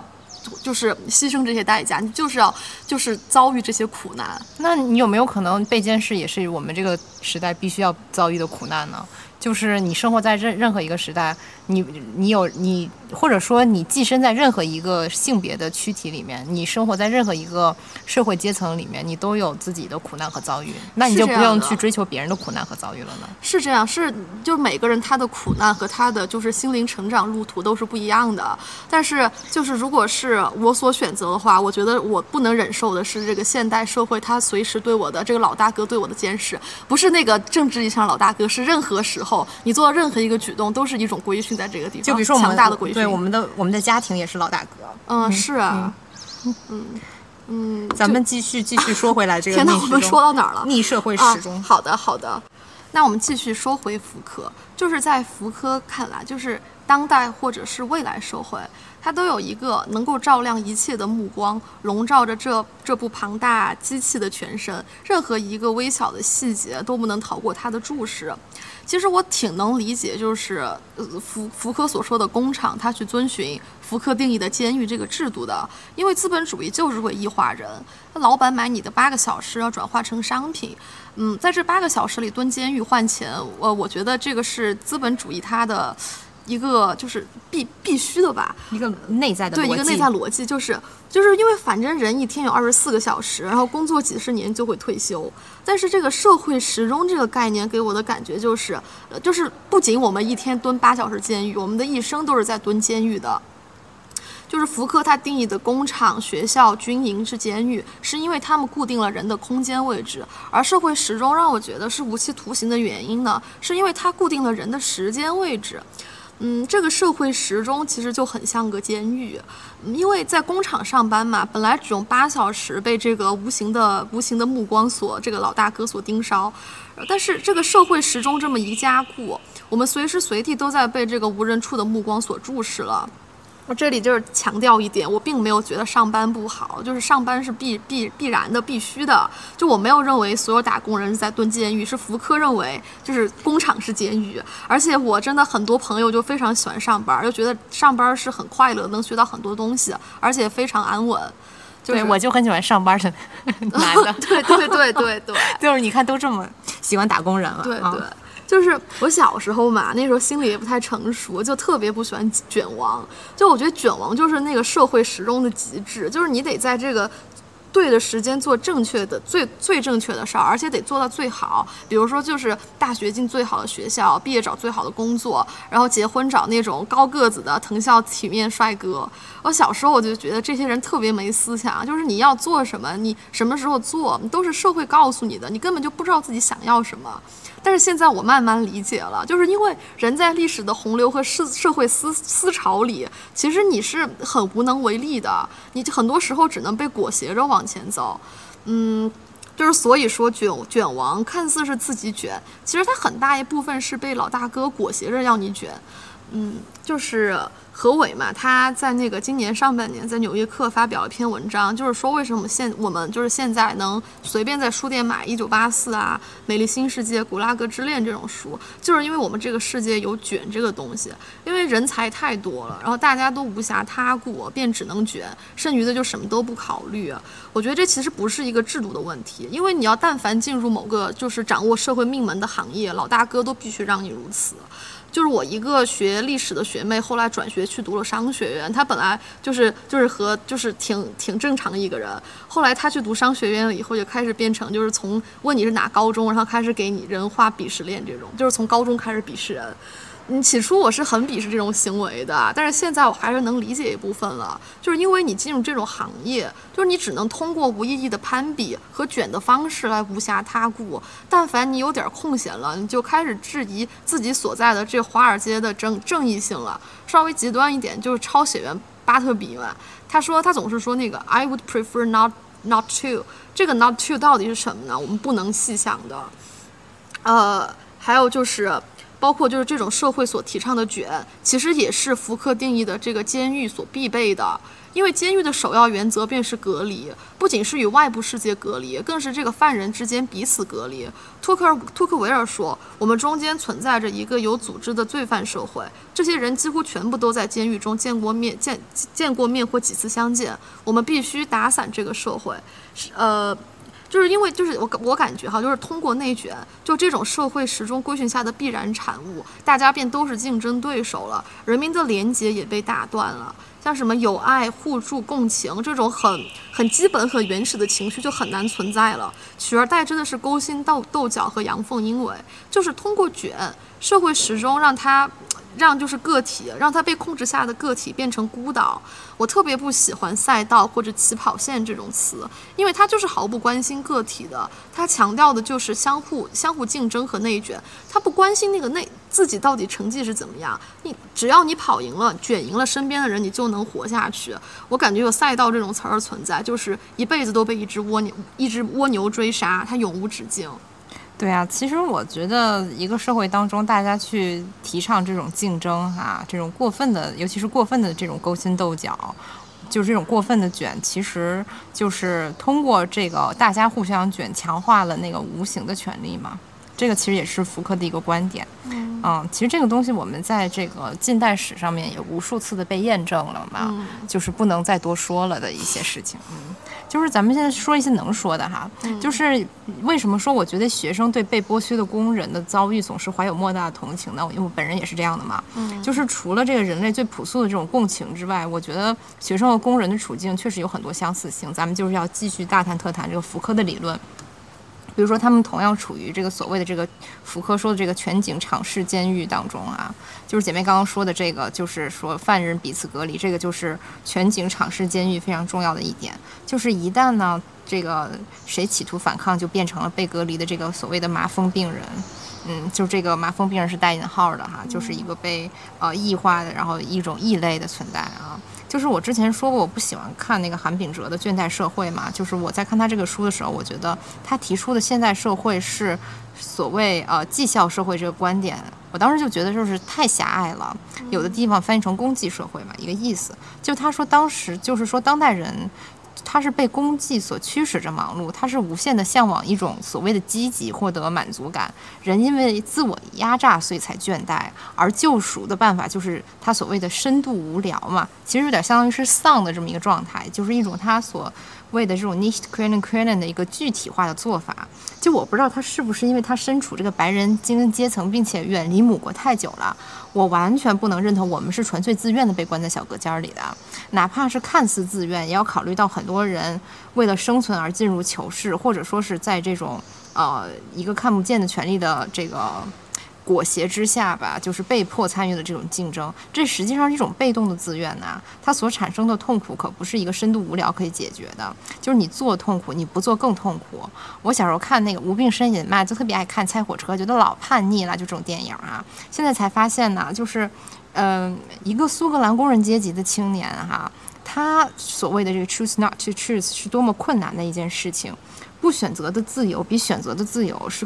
就是牺牲这些代价，你就是要就是遭遇这些苦难。那你有没有可能被监视也是我们这个时代必须要遭遇的苦难呢？就是你生活在任任何一个时代，你你有你，或者说你寄身在任何一个性别的躯体里面，你生活在任何一个社会阶层里面，你都有自己的苦难和遭遇，那你就不用去追求别人的苦难和遭遇了呢？是这样，是就是每个人他的苦难和他的就是心灵成长路途都是不一样的。但是就是如果是我所选择的话，我觉得我不能忍受的是这个现代社会他随时对我的这个老大哥对我的监视，不是那个政治意义上老大哥，是任何时候。你做任何一个举动都是一种规训，在这个地方，就比如说强大的规训。对我们的我们的家庭也是老大哥。嗯，是啊，嗯嗯，咱们继续继续说回来这个。天呐，我们说到哪儿了？逆社会时钟。好的好的，那我们继续说回福柯，就是在福柯看来，就是当代或者是未来社会。它都有一个能够照亮一切的目光，笼罩着这这部庞大机器的全身，任何一个微小的细节都不能逃过它的注视。其实我挺能理解，就是福福柯所说的工厂，他去遵循福柯定义的监狱这个制度的，因为资本主义就是会异化人。那老板买你的八个小时要转化成商品，嗯，在这八个小时里蹲监狱换钱，我我觉得这个是资本主义它的。一个就是必必须的吧，一个内在的对一个内在逻辑，就是就是因为反正人一天有二十四个小时，然后工作几十年就会退休。但是这个社会时钟这个概念给我的感觉就是，就是不仅我们一天蹲八小时监狱，我们的一生都是在蹲监狱的。就是福柯他定义的工厂、学校、军营是监狱，是因为他们固定了人的空间位置；而社会时钟让我觉得是无期徒刑的原因呢，是因为它固定了人的时间位置。嗯，这个社会时钟其实就很像个监狱，因为在工厂上班嘛，本来只用八小时，被这个无形的无形的目光所这个老大哥所盯梢，但是这个社会时钟这么一加固，我们随时随地都在被这个无人处的目光所注视了。我这里就是强调一点，我并没有觉得上班不好，就是上班是必必必然的、必须的。就我没有认为所有打工人是在蹲监狱，是福柯认为就是工厂是监狱。而且我真的很多朋友就非常喜欢上班，就觉得上班是很快乐，能学到很多东西，而且非常安稳。对，我就很喜欢上班的 [LAUGHS] 男的。对对对对对，[LAUGHS] 就是你看都这么喜欢打工人了。对对。就是我小时候嘛，那时候心里也不太成熟，就特别不喜欢卷王。就我觉得卷王就是那个社会时钟的极致，就是你得在这个。对的时间做正确的最最正确的事儿，而且得做到最好。比如说，就是大学进最好的学校，毕业找最好的工作，然后结婚找那种高个子的藤校体面帅哥。我小时候我就觉得这些人特别没思想，就是你要做什么，你什么时候做，都是社会告诉你的，你根本就不知道自己想要什么。但是现在我慢慢理解了，就是因为人在历史的洪流和社社会思思潮里，其实你是很无能为力的，你很多时候只能被裹挟着往前走，嗯，就是所以说卷卷王看似是自己卷，其实他很大一部分是被老大哥裹挟着要你卷，嗯，就是。何伟嘛，他在那个今年上半年在《纽约客》发表了一篇文章，就是说为什么现我们就是现在能随便在书店买《一九八四》啊，《美丽新世界》《古拉格之恋》这种书，就是因为我们这个世界有卷这个东西，因为人才太多了，然后大家都无暇他顾，便只能卷，剩余的就什么都不考虑。我觉得这其实不是一个制度的问题，因为你要但凡进入某个就是掌握社会命门的行业，老大哥都必须让你如此。就是我一个学历史的学妹，后来转学去读了商学院。她本来就是就是和就是挺挺正常的一个人，后来她去读商学院了以后，就开始变成就是从问你是哪高中，然后开始给你人画鄙视链这种，就是从高中开始鄙视人。你，起初我是很鄙视这种行为的，但是现在我还是能理解一部分了，就是因为你进入这种行业，就是你只能通过无意义的攀比和卷的方式来无暇他顾。但凡你有点空闲了，你就开始质疑自己所在的这华尔街的正正义性了。稍微极端一点，就是抄写员巴特比嘛，他说他总是说那个 I would prefer not not to，这个 not to 到底是什么呢？我们不能细想的。呃，还有就是。包括就是这种社会所提倡的卷，其实也是福克定义的这个监狱所必备的。因为监狱的首要原则便是隔离，不仅是与外部世界隔离，更是这个犯人之间彼此隔离。托克尔托克维尔说：“我们中间存在着一个有组织的罪犯社会，这些人几乎全部都在监狱中见过面，见见过面或几次相见。我们必须打散这个社会，是呃。”就是因为，就是我我感觉哈，就是通过内卷，就这种社会时钟规训下的必然产物，大家便都是竞争对手了，人民的连结也被打断了。像什么友爱、互助、共情这种很很基本、很原始的情绪就很难存在了，取而代之的是勾心斗斗角和阳奉阴违，就是通过卷社会时钟让它。让就是个体，让他被控制下的个体变成孤岛。我特别不喜欢赛道或者起跑线这种词，因为他就是毫不关心个体的。他强调的就是相互相互竞争和内卷，他不关心那个内自己到底成绩是怎么样。你只要你跑赢了，卷赢了身边的人，你就能活下去。我感觉有赛道这种词儿存在，就是一辈子都被一只蜗牛一只蜗牛追杀，它永无止境。对啊，其实我觉得一个社会当中，大家去提倡这种竞争哈，这种过分的，尤其是过分的这种勾心斗角，就是这种过分的卷，其实就是通过这个大家互相卷，强化了那个无形的权利嘛。这个其实也是福柯的一个观点。嗯，其实这个东西我们在这个近代史上面也无数次的被验证了嘛，就是不能再多说了的一些事情。嗯。就是咱们现在说一些能说的哈，就是为什么说我觉得学生对被剥削的工人的遭遇总是怀有莫大的同情呢？因为我本人也是这样的嘛。嗯，就是除了这个人类最朴素的这种共情之外，我觉得学生和工人的处境确实有很多相似性。咱们就是要继续大谈特谈这个福柯的理论。比如说，他们同样处于这个所谓的这个福柯说的这个全景敞式监狱当中啊，就是姐妹刚刚说的这个，就是说犯人彼此隔离，这个就是全景敞式监狱非常重要的一点。就是一旦呢，这个谁企图反抗，就变成了被隔离的这个所谓的麻风病人。嗯，就这个麻风病人是带引号的哈，就是一个被呃异化的，然后一种异类的存在啊。就是我之前说过，我不喜欢看那个韩炳哲的《倦怠社会》嘛。就是我在看他这个书的时候，我觉得他提出的现代社会是所谓呃绩效社会这个观点，我当时就觉得就是太狭隘了。有的地方翻译成功绩社会嘛，一个意思。就他说当时就是说当代人。他是被功绩所驱使着忙碌，他是无限的向往一种所谓的积极，获得满足感。人因为自我压榨，所以才倦怠，而救赎的办法就是他所谓的深度无聊嘛，其实有点相当于是丧的这么一个状态，就是一种他所。谓的这种 nicht können können 的一个具体化的做法，就我不知道他是不是因为他身处这个白人精英阶层，并且远离母国太久了，我完全不能认同我们是纯粹自愿的被关在小隔间里的，哪怕是看似自愿，也要考虑到很多人为了生存而进入囚室，或者说是在这种呃一个看不见的权利的这个。裹挟之下吧，就是被迫参与的这种竞争，这实际上是一种被动的自愿呐。它所产生的痛苦可不是一个深度无聊可以解决的，就是你做痛苦，你不做更痛苦。我小时候看那个无病呻吟嘛，就特别爱看《猜火车》，觉得老叛逆了，就这种电影啊。现在才发现呢，就是，嗯，一个苏格兰工人阶级的青年哈，他所谓的这个 choose not to choose 是多么困难的一件事情，不选择的自由比选择的自由是。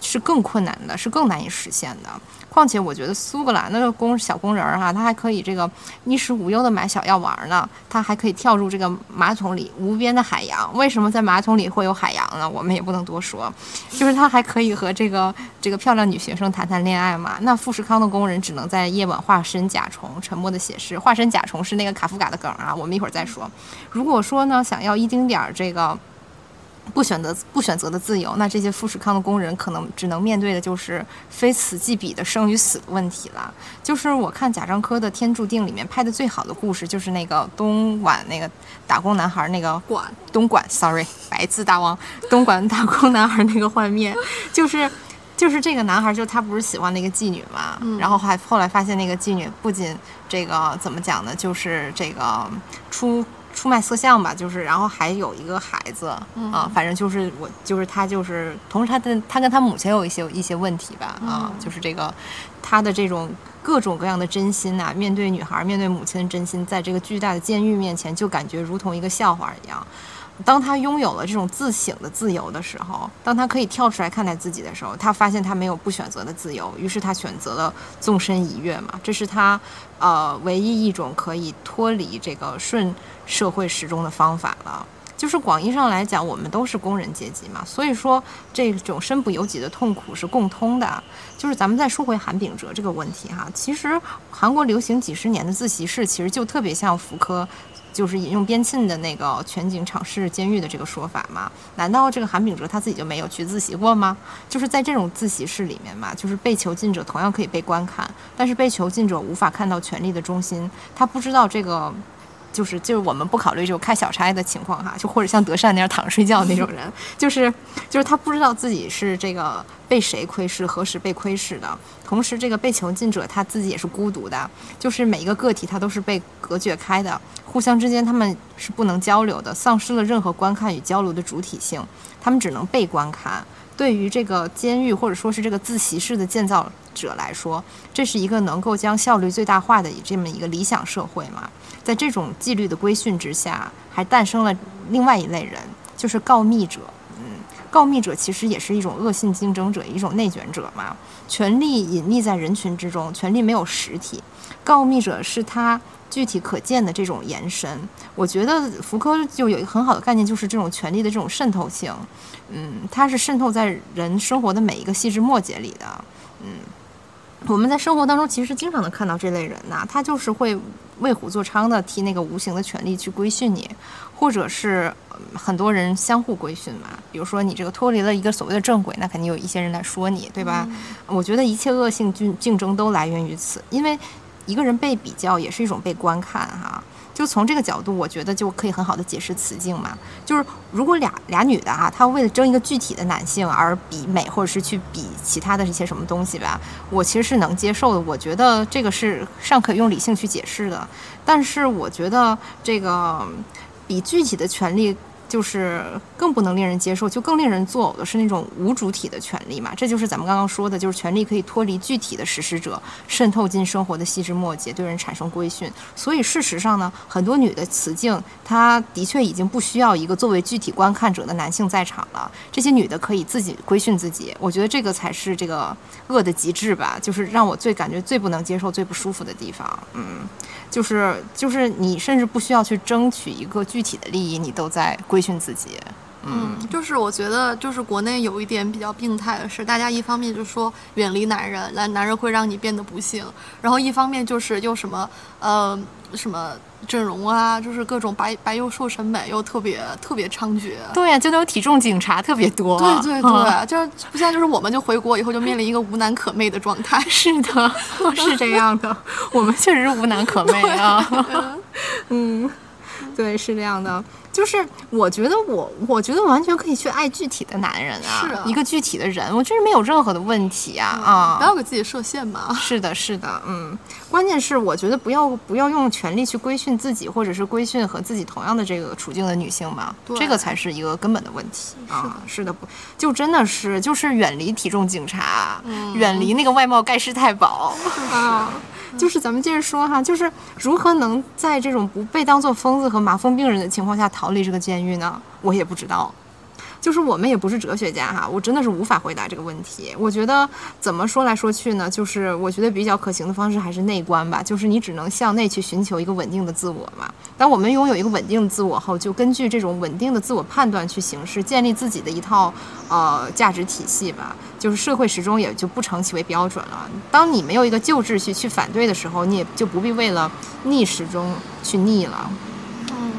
是更困难的，是更难以实现的。况且，我觉得苏格兰的工小工人儿哈，他还可以这个衣食无忧的买小药丸呢，他还可以跳入这个马桶里无边的海洋。为什么在马桶里会有海洋呢？我们也不能多说，就是他还可以和这个这个漂亮女学生谈谈恋爱嘛。那富士康的工人只能在夜晚化身甲虫，沉默的写诗。化身甲虫是那个卡夫卡的梗啊，我们一会儿再说。如果说呢，想要一丁点儿这个。不选择不选择的自由，那这些富士康的工人可能只能面对的就是非此即彼的生与死的问题了。就是我看贾樟柯的《天注定》里面拍的最好的故事，就是那个东莞那个打工男孩那个莞东莞，sorry，白字大王，东莞打工男孩那个画面，就是就是这个男孩，就他不是喜欢那个妓女嘛，然后还后来发现那个妓女不仅这个怎么讲呢，就是这个出。出卖色相吧，就是，然后还有一个孩子啊，反正就是我，就是他，就是同时他的他跟他母亲有一些一些问题吧，啊，就是这个他的这种各种各样的真心呐，面对女孩，面对母亲的真心，在这个巨大的监狱面前，就感觉如同一个笑话一样。当他拥有了这种自省的自由的时候，当他可以跳出来看待自己的时候，他发现他没有不选择的自由，于是他选择了纵身一跃嘛，这是他呃唯一一种可以脱离这个顺社会时钟的方法了。就是广义上来讲，我们都是工人阶级嘛，所以说这种身不由己的痛苦是共通的。就是咱们再说回韩炳哲这个问题哈，其实韩国流行几十年的自习室，其实就特别像福柯。就是引用边沁的那个全景场式监狱的这个说法吗？难道这个韩炳哲他自己就没有去自习过吗？就是在这种自习室里面嘛，就是被囚禁者同样可以被观看，但是被囚禁者无法看到权力的中心，他不知道这个。就是就是我们不考虑这种开小差的情况哈，就或者像德善那样躺着睡觉那种人，[LAUGHS] 就是就是他不知道自己是这个被谁窥视，何时被窥视的。同时，这个被囚禁者他自己也是孤独的，就是每一个个体他都是被隔绝开的，互相之间他们是不能交流的，丧失了任何观看与交流的主体性，他们只能被观看。对于这个监狱或者说是这个自习室的建造者来说，这是一个能够将效率最大化的这么一个理想社会嘛？在这种纪律的规训之下，还诞生了另外一类人，就是告密者。嗯，告密者其实也是一种恶性竞争者，一种内卷者嘛。权力隐匿在人群之中，权力没有实体，告密者是他具体可见的这种延伸。我觉得福柯就有一个很好的概念，就是这种权力的这种渗透性。嗯，它是渗透在人生活的每一个细枝末节里的。嗯，我们在生活当中其实经常能看到这类人呐，他就是会为虎作伥的替那个无形的权利去规训你，或者是很多人相互规训嘛。比如说你这个脱离了一个所谓的正轨，那肯定有一些人来说你，对吧？我觉得一切恶性竞竞争都来源于此，因为一个人被比较也是一种被观看哈。就从这个角度，我觉得就可以很好的解释雌竞嘛。就是如果俩俩女的啊，她为了争一个具体的男性而比美，或者是去比其他的一些什么东西吧，我其实是能接受的。我觉得这个是尚可以用理性去解释的。但是我觉得这个比具体的权利。就是更不能令人接受，就更令人作呕的是那种无主体的权利嘛。这就是咱们刚刚说的，就是权力可以脱离具体的实施者，渗透进生活的细枝末节，对人产生规训。所以事实上呢，很多女的雌竞，她的确已经不需要一个作为具体观看者的男性在场了。这些女的可以自己规训自己。我觉得这个才是这个恶的极致吧，就是让我最感觉最不能接受、最不舒服的地方。嗯。就是就是你甚至不需要去争取一个具体的利益，你都在规训自己。嗯，就是我觉得就是国内有一点比较病态的是，大家一方面就说远离男人，来男人会让你变得不幸，然后一方面就是又什么呃什么整容啊，就是各种白白幼瘦审美又特别特别猖獗。对呀，就那种体重警察特别多。对对对，就是不像就是我们就回国以后就面临一个无男可媚的状态。是的，[LAUGHS] 是这样的，我们确实是无男可媚啊。[LAUGHS] 嗯，对，是这样的。就是我觉得我，我觉得完全可以去爱具体的男人啊，一个具体的人，我觉得没有任何的问题啊啊！不要给自己设限嘛。是的，是的，嗯，关键是我觉得不要不要用权力去规训自己，或者是规训和自己同样的这个处境的女性嘛，这个才是一个根本的问题啊！是的，不就真的是就是远离体重警察，远离那个外貌盖世太保啊。就是咱们接着说哈，就是如何能在这种不被当做疯子和麻风病人的情况下逃离这个监狱呢？我也不知道。就是我们也不是哲学家哈，我真的是无法回答这个问题。我觉得怎么说来说去呢？就是我觉得比较可行的方式还是内观吧，就是你只能向内去寻求一个稳定的自我嘛。当我们拥有一个稳定的自我后，就根据这种稳定的自我判断去行事，建立自己的一套呃价值体系吧。就是社会时钟也就不成其为标准了。当你没有一个旧秩序去反对的时候，你也就不必为了逆时钟去逆了。嗯，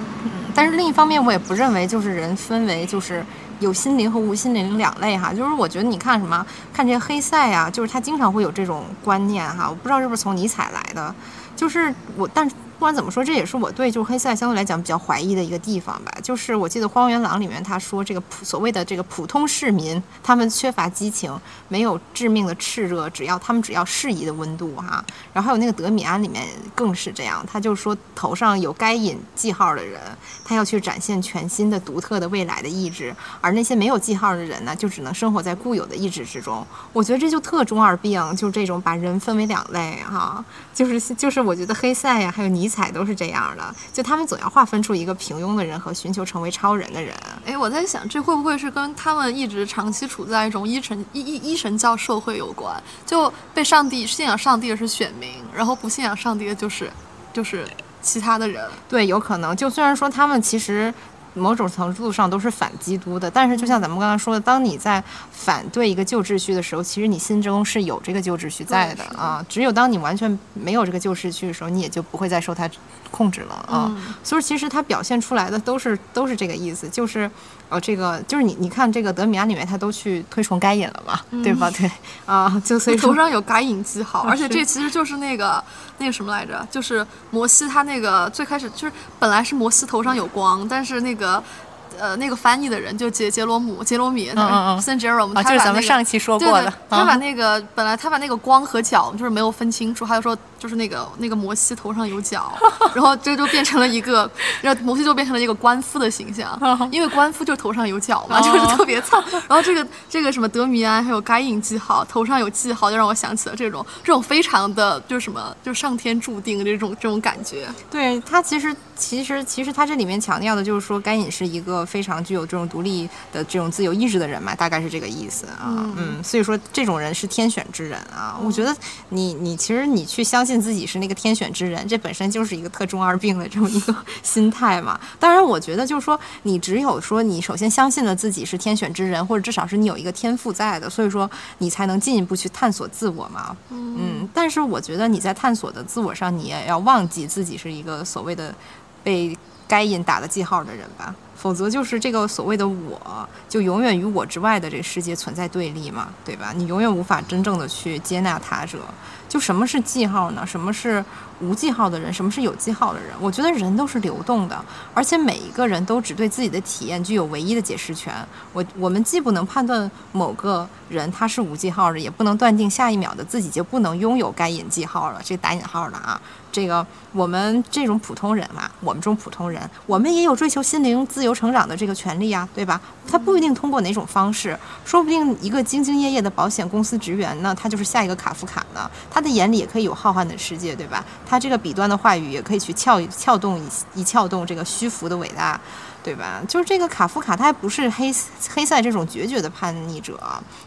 但是另一方面，我也不认为就是人分为就是。有心灵和无心灵两类哈，就是我觉得你看什么看这些黑塞啊，就是他经常会有这种观念哈，我不知道是不是从尼采来的，就是我但。不管怎么说，这也是我对就是黑塞相对来讲比较怀疑的一个地方吧。就是我记得《荒原狼》里面他说，这个普所谓的这个普通市民，他们缺乏激情，没有致命的炽热，只要他们只要适宜的温度哈。然后还有那个德米安里面更是这样，他就说头上有该隐记号的人，他要去展现全新的、独特的未来的意志，而那些没有记号的人呢，就只能生活在固有的意志之中。我觉得这就特中二病，就这种把人分为两类哈。就是就是，我觉得黑塞呀，还有尼。材都是这样的，就他们总要划分出一个平庸的人和寻求成为超人的人。哎，我在想，这会不会是跟他们一直长期处在一种一神一一一神教社会有关？就被上帝信仰上帝的是选民，然后不信仰上帝的就是就是其他的人。对，有可能。就虽然说他们其实。某种程度上都是反基督的，但是就像咱们刚刚说的，当你在反对一个旧秩序的时候，其实你心中是有这个旧秩序在的啊。只有当你完全没有这个旧秩序的时候，你也就不会再受它控制了啊。所以其实它表现出来的都是都是这个意思，就是呃，这个就是你你看这个德米安里面，他都去推崇该隐了嘛，对吧？对啊，就所以头上有该隐记号，而且这其实就是那个那个什么来着，就是摩西他那个最开始就是本来是摩西头上有光，但是那个。个呃，那个翻译的人就杰杰罗姆杰罗米，嗯嗯，Saint Jerome，他就是咱们上期说过的，他把那个本来他把那个光和角就是没有分清楚，他就说就是那个那个摩西头上有角，[LAUGHS] 然后这就变成了一个，然后摩西就变成了一个官夫的形象，因为官夫就头上有角嘛，就是特别糙。然后这个这个什么德米安还有该隐记号头上有记号，就让我想起了这种这种非常的就是什么，就上天注定这种这种感觉。对他其实其实其实他这里面强调的就是说该隐是一个。非常具有这种独立的这种自由意志的人嘛，大概是这个意思啊。嗯，所以说这种人是天选之人啊。我觉得你你其实你去相信自己是那个天选之人，这本身就是一个特中二病的这么一个心态嘛。当然，我觉得就是说你只有说你首先相信了自己是天选之人，或者至少是你有一个天赋在的，所以说你才能进一步去探索自我嘛。嗯，但是我觉得你在探索的自我上，你也要忘记自己是一个所谓的被该隐打了记号的人吧。否则就是这个所谓的我，就永远与我之外的这个世界存在对立嘛，对吧？你永远无法真正的去接纳他者。就什么是记号呢？什么是无记号的人？什么是有记号的人？我觉得人都是流动的，而且每一个人都只对自己的体验具有唯一的解释权。我我们既不能判断某个人他是无记号的，也不能断定下一秒的自己就不能拥有该引记号了。这打引号的啊。这个我们这种普通人嘛，我们这种普通人，我们也有追求心灵自由成长的这个权利啊，对吧？他不一定通过哪种方式，说不定一个兢兢业业的保险公司职员呢，他就是下一个卡夫卡呢。他的眼里也可以有浩瀚的世界，对吧？他这个笔端的话语也可以去撬撬动一一撬动这个虚浮的伟大。对吧？就是这个卡夫卡，他还不是黑黑塞这种决绝的叛逆者。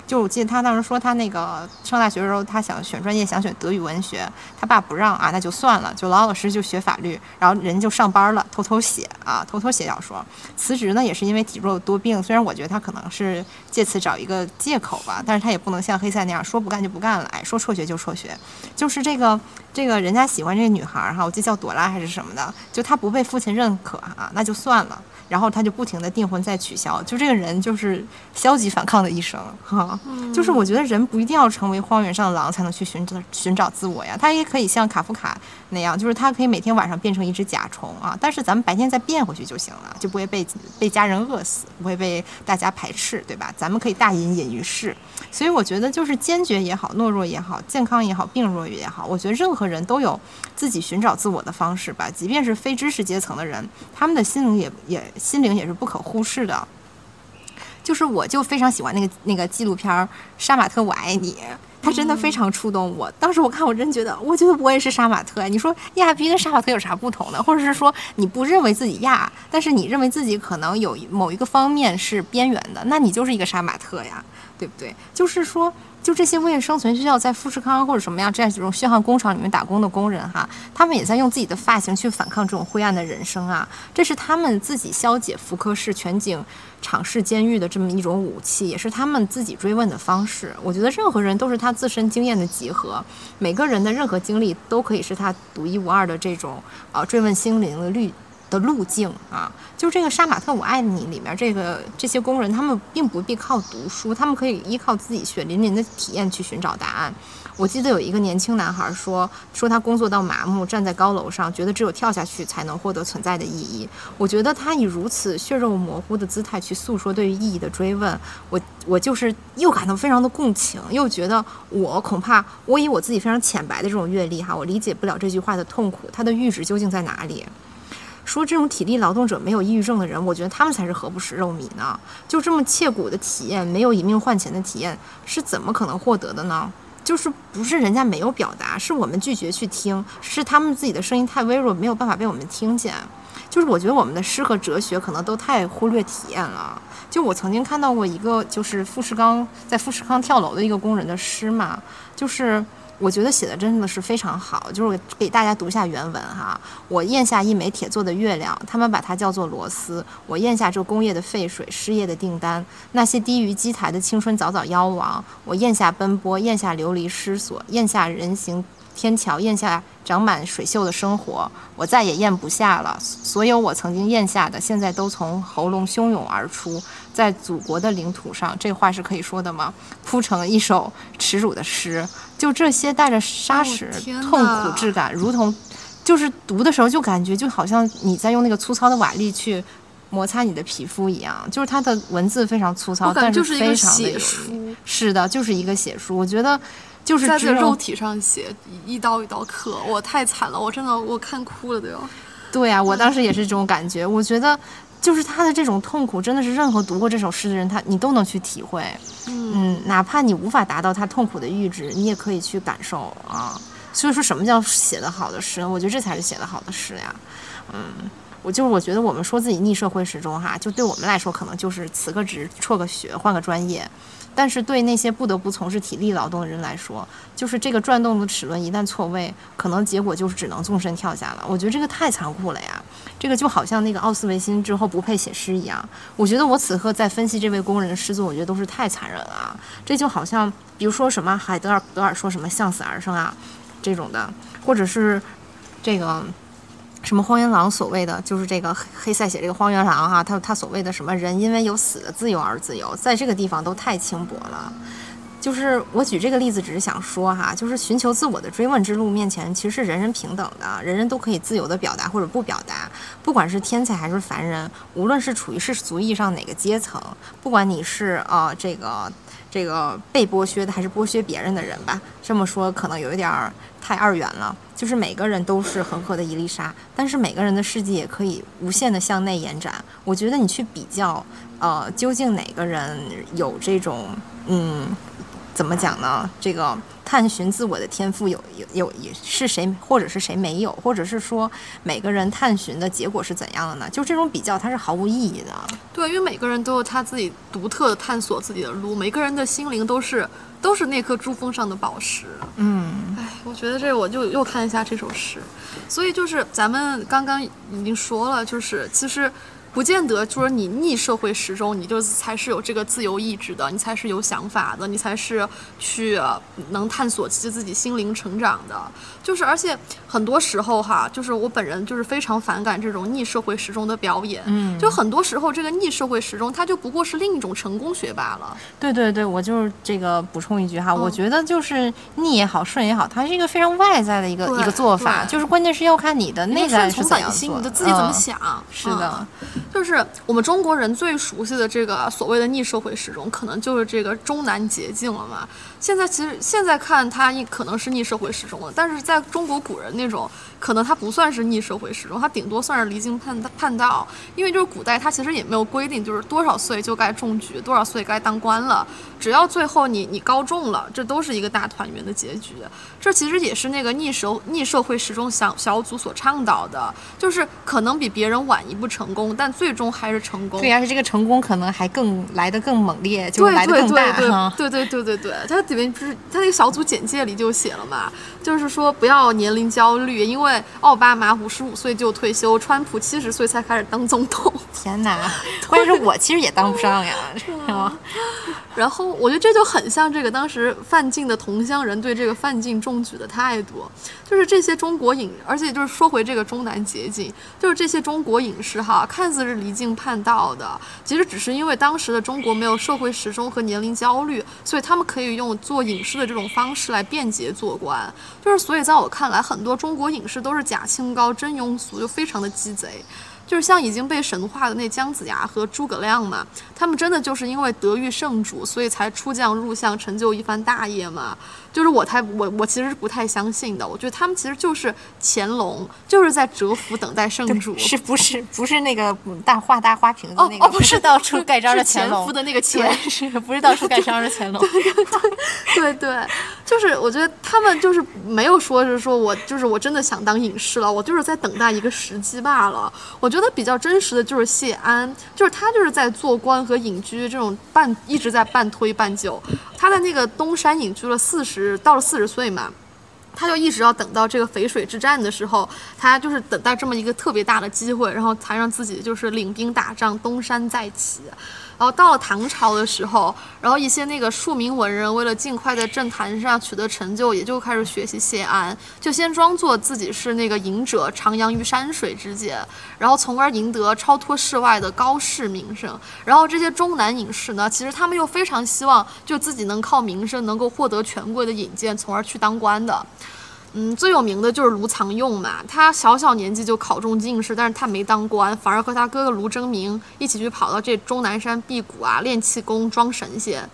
就我记得他当时说，他那个上大学的时候，他想选专业，想选德语文学，他爸不让啊，那就算了，就老老实实就学法律。然后人就上班了，偷偷写啊，偷偷写小说。辞职呢，也是因为体弱多病。虽然我觉得他可能是借此找一个借口吧，但是他也不能像黑塞那样说不干就不干了，哎，说辍学就辍学。就是这个这个人家喜欢这个女孩哈，我记得叫朵拉还是什么的，就他不被父亲认可啊，那就算了。然后他就不停的订婚再取消，就这个人就是消极反抗的一生哈，就是我觉得人不一定要成为荒原上的狼才能去寻找寻找自我呀，他也可以像卡夫卡那样，就是他可以每天晚上变成一只甲虫啊，但是咱们白天再变回去就行了，就不会被被家人饿死，不会被大家排斥，对吧？咱们可以大隐隐于市，所以我觉得就是坚决也好，懦弱也好，健康也好，病弱也好，我觉得任何人都有自己寻找自我的方式吧，即便是非知识阶层的人，他们的心灵也也。心灵也是不可忽视的，就是我就非常喜欢那个那个纪录片《杀马特我爱你》，他真的非常触动我。当时我看，我真觉得，我觉得我也是杀马特。你说亚逼跟杀马特有啥不同呢？或者是说你不认为自己亚，但是你认为自己可能有某一个方面是边缘的，那你就是一个杀马特呀，对不对？就是说。就这些为了生存需要在富士康或者什么样这样这种血汗工厂里面打工的工人哈，他们也在用自己的发型去反抗这种灰暗的人生啊，这是他们自己消解福克式全景场式监狱的这么一种武器，也是他们自己追问的方式。我觉得任何人都是他自身经验的集合，每个人的任何经历都可以是他独一无二的这种啊追问心灵的律。的路径啊，就是这个《杀马特我爱你》里面这个这些工人，他们并不必靠读书，他们可以依靠自己血淋淋的体验去寻找答案。我记得有一个年轻男孩说，说他工作到麻木，站在高楼上，觉得只有跳下去才能获得存在的意义。我觉得他以如此血肉模糊的姿态去诉说对于意义的追问，我我就是又感到非常的共情，又觉得我恐怕我以我自己非常浅白的这种阅历哈，我理解不了这句话的痛苦，它的阈值究竟在哪里？说这种体力劳动者没有抑郁症的人，我觉得他们才是何不食肉糜呢？就这么切骨的体验，没有以命换钱的体验，是怎么可能获得的呢？就是不是人家没有表达，是我们拒绝去听，是他们自己的声音太微弱，没有办法被我们听见。就是我觉得我们的诗和哲学可能都太忽略体验了。就我曾经看到过一个，就是富士康在富士康跳楼的一个工人的诗嘛，就是我觉得写的真的是非常好。就是给大家读一下原文哈，我咽下一枚铁做的月亮，他们把它叫做螺丝。我咽下这工业的废水、失业的订单，那些低于机台的青春早早夭亡。我咽下奔波，咽下流离失所，咽下人行。天桥咽下长满水锈的生活，我再也咽不下了。所有我曾经咽下的，现在都从喉咙汹涌而出，在祖国的领土上，这话是可以说的吗？铺成一首耻辱的诗，就这些带着沙石痛苦质感，如同，就是读的时候就感觉就好像你在用那个粗糙的瓦砾去摩擦你的皮肤一样。就是它的文字非常粗糙，但是非常的有力。是的，就是一个写书。我觉得。就是在这肉体上写，一刀一刀刻，我太惨了，我真的我看哭了都要。对呀，我当时也是这种感觉。我觉得，就是他的这种痛苦，真的是任何读过这首诗的人，他你都能去体会。嗯，哪怕你无法达到他痛苦的阈值，你也可以去感受啊。所以说什么叫写得好的诗？我觉得这才是写得好的诗呀。嗯，我就是我觉得我们说自己逆社会时钟哈，就对我们来说可能就是辞个职、辍个学、换个专业。但是对那些不得不从事体力劳动的人来说，就是这个转动的齿轮一旦错位，可能结果就是只能纵身跳下了。我觉得这个太残酷了呀！这个就好像那个奥斯维辛之后不配写诗一样。我觉得我此刻在分析这位工人的诗作，我觉得都是太残忍了。这就好像，比如说什么海德尔德尔说什么向死而生啊，这种的，或者是这个。什么荒原狼所谓的就是这个黑塞写这个荒原狼哈，他他所谓的什么人因为有死的自由而自由，在这个地方都太轻薄了。就是我举这个例子，只是想说哈，就是寻求自我的追问之路面前，其实是人人平等的，人人都可以自由的表达或者不表达，不管是天才还是凡人，无论是处于世俗意义上哪个阶层，不管你是呃这个这个被剥削的还是剥削别人的人吧，这么说可能有一点儿。太二元了，就是每个人都是恒河的一粒沙，但是每个人的事迹也可以无限的向内延展。我觉得你去比较，呃，究竟哪个人有这种，嗯，怎么讲呢？这个探寻自我的天赋有有有也是谁，或者是谁没有，或者是说每个人探寻的结果是怎样的呢？就这种比较，它是毫无意义的。对，因为每个人都有他自己独特的探索自己的路，每个人的心灵都是。都是那颗珠峰上的宝石。嗯，哎，我觉得这我就又看一下这首诗，所以就是咱们刚刚已经说了，就是其实。不见得就是你逆社会时钟，你就才是有这个自由意志的，你才是有想法的，你才是去能探索其实自己心灵成长的。就是而且很多时候哈，就是我本人就是非常反感这种逆社会时钟的表演。嗯，就很多时候这个逆社会时钟，它就不过是另一种成功学罢了。对对对，我就是这个补充一句哈，我觉得就是逆也好，顺也好，它是一个非常外在的一个一个做法，就是关键是要看你的内在是怎样做，你的自己怎么想。是的。就是我们中国人最熟悉的这个所谓的逆社会时钟，可能就是这个终南捷径了嘛。现在其实现在看它可能是逆社会时钟了，但是在中国古人那种。可能它不算是逆社会时钟，它顶多算是离经叛叛道。因为就是古代，它其实也没有规定，就是多少岁就该中举，多少岁该当官了。只要最后你你高中了，这都是一个大团圆的结局。这其实也是那个逆社逆社会时钟小小组所倡导的，就是可能比别人晚一步成功，但最终还是成功。对，而且这个成功可能还更来得更猛烈，就来得更大。对对对对对，它里面不是它那个小组简介里就写了嘛，就是说不要年龄焦虑，因为。奥巴马五十五岁就退休，川普七十岁才开始当总统。天哪！关键是我其实也当不上呀，[LAUGHS] 是吗？然后我觉得这就很像这个当时范进的同乡人对这个范进中举的态度，就是这些中国影，而且就是说回这个中南捷径，就是这些中国影视哈，看似是离经叛道的，其实只是因为当时的中国没有社会时钟和年龄焦虑，所以他们可以用做影视的这种方式来便捷做官。就是所以在我看来，很多中国影视都是假清高、真庸俗，就非常的鸡贼。就是像已经被神化的那姜子牙和诸葛亮嘛，他们真的就是因为德遇圣主，所以才出将入相，成就一番大业嘛。就是我太我我其实是不太相信的，我觉得他们其实就是乾隆，就是在蛰伏等待圣主，是不是不是那个大画大花瓶的那个？哦，不是到处盖章的乾隆的那个乾，是不是到处盖章的乾隆？对对，就就是我觉得他们就是没有说是说我就是我真的想当隐士了，我就是在等待一个时机罢了。我觉得比较真实的就是谢安，就是他就是在做官和隐居这种半一直在半推半就，他在那个东山隐居了四十到了四十岁嘛。他就一直要等到这个淝水之战的时候，他就是等待这么一个特别大的机会，然后才让自己就是领兵打仗，东山再起。然后到了唐朝的时候，然后一些那个庶民文人为了尽快在政坛上取得成就，也就开始学习谢安，就先装作自己是那个隐者，徜徉于山水之间，然后从而赢得超脱世外的高士名声。然后这些中南隐士呢，其实他们又非常希望就自己能靠名声能够获得权贵的引荐，从而去当官的。嗯，最有名的就是卢藏用嘛，他小小年纪就考中进士，但是他没当官，反而和他哥哥卢征明一起去跑到这终南山辟谷啊，练气功装神仙。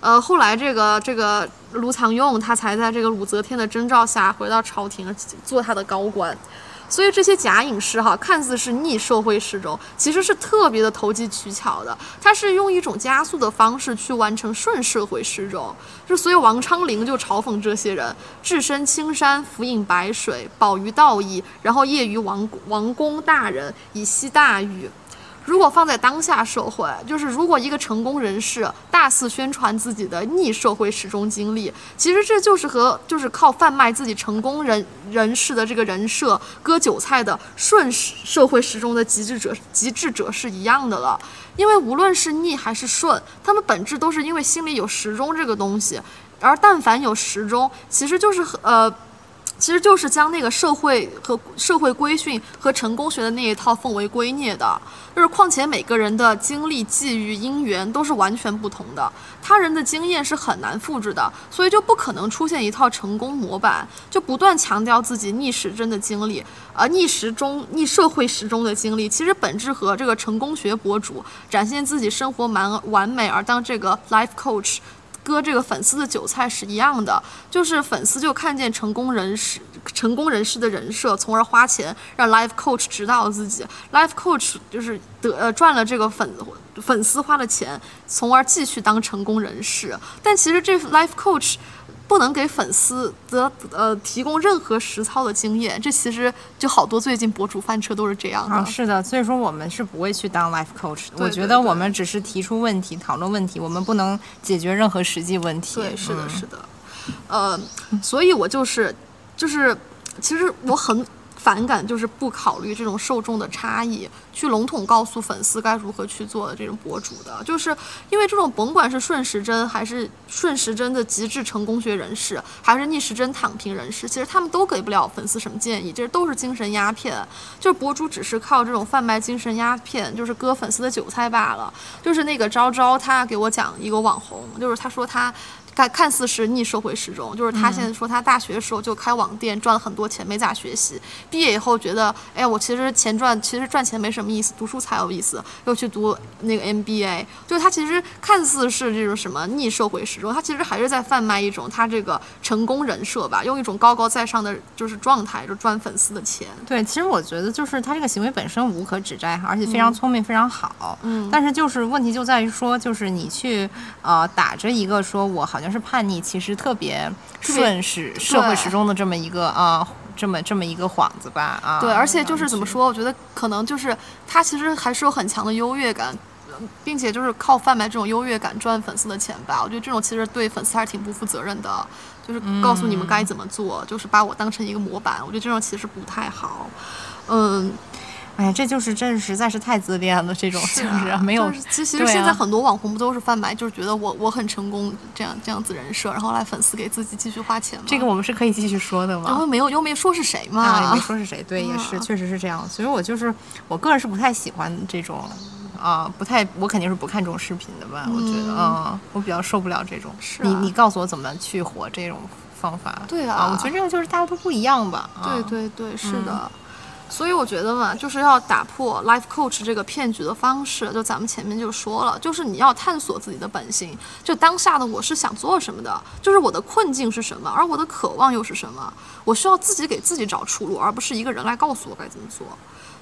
呃，后来这个这个卢藏用他才在这个武则天的征召下回到朝廷做他的高官。所以这些假隐士哈，看似是逆社会时钟，其实是特别的投机取巧的。他是用一种加速的方式去完成顺社会时钟。就所以王昌龄就嘲讽这些人：置身青山，浮饮白水，保于道义，然后业于王王公大人，以息大欲。如果放在当下社会，就是如果一个成功人士大肆宣传自己的逆社会时钟经历，其实这就是和就是靠贩卖自己成功人人士的这个人设割韭菜的顺社会时钟的极致者极致者是一样的了。因为无论是逆还是顺，他们本质都是因为心里有时钟这个东西，而但凡有时钟，其实就是呃。其实就是将那个社会和社会规训和成功学的那一套奉为圭臬的，就是况且每个人的经历、际遇、因缘都是完全不同的，他人的经验是很难复制的，所以就不可能出现一套成功模板，就不断强调自己逆时针的经历，而逆时钟、逆社会时钟的经历，其实本质和这个成功学博主展现自己生活蛮完美而当这个 life coach。割这个粉丝的韭菜是一样的，就是粉丝就看见成功人士、成功人士的人设，从而花钱让 life coach 指导自己，life coach 就是得赚了这个粉粉丝花的钱，从而继续当成功人士。但其实这 life coach。不能给粉丝的呃提供任何实操的经验，这其实就好多最近博主翻车都是这样的。是的，所以说我们是不会去当 life coach 的。我觉得我们只是提出问题、讨论问题，我们不能解决任何实际问题。对，是的，是的。呃，所以我就是就是，其实我很。反感就是不考虑这种受众的差异，去笼统告诉粉丝该如何去做的这种博主的，就是因为这种甭管是顺时针还是顺时针的极致成功学人士，还是逆时针躺平人士，其实他们都给不了粉丝什么建议，这都是精神鸦片，就是博主只是靠这种贩卖精神鸦片，就是割粉丝的韭菜罢了。就是那个昭昭，他给我讲一个网红，就是他说他。看看似是逆社会时钟，就是他现在说他大学的时候就开网店赚了很多钱，没咋学习。毕业以后觉得，哎呀，我其实钱赚，其实赚钱没什么意思，读书才有意思。又去读那个 MBA，就是他其实看似是这种什么逆社会时钟，他其实还是在贩卖一种他这个成功人设吧，用一种高高在上的就是状态就赚粉丝的钱。对，其实我觉得就是他这个行为本身无可指摘，而且非常聪明，非常好。嗯。但是就是问题就在于说，就是你去呃打着一个说我好。好像是叛逆，其实特别顺时社会时钟的这么一个啊，这么这么一个幌子吧啊。对，而且就是怎么说，我觉得可能就是他其实还是有很强的优越感，并且就是靠贩卖这种优越感赚粉丝的钱吧。我觉得这种其实对粉丝还是挺不负责任的，就是告诉你们该怎么做，就是把我当成一个模板。我觉得这种其实不太好，嗯。哎呀，这就是真实在是太自恋了，这种就是没有。其实现在很多网红不都是贩卖，就是觉得我我很成功这样这样子人设，然后来粉丝给自己继续花钱吗？这个我们是可以继续说的吗？然后没有又没说是谁嘛？啊，也没说是谁，对，也是 [LAUGHS] 确实是这样。所以我就是我个人是不太喜欢这种啊，不太我肯定是不看这种视频的吧？我觉得嗯，我比较受不了这种。是你你告诉我怎么去活这种方法？对啊，我觉得这个就是大家都不一样吧？对对对，是的。所以我觉得嘛，就是要打破 life coach 这个骗局的方式，就咱们前面就说了，就是你要探索自己的本性，就当下的我是想做什么的，就是我的困境是什么，而我的渴望又是什么，我需要自己给自己找出路，而不是一个人来告诉我该怎么做。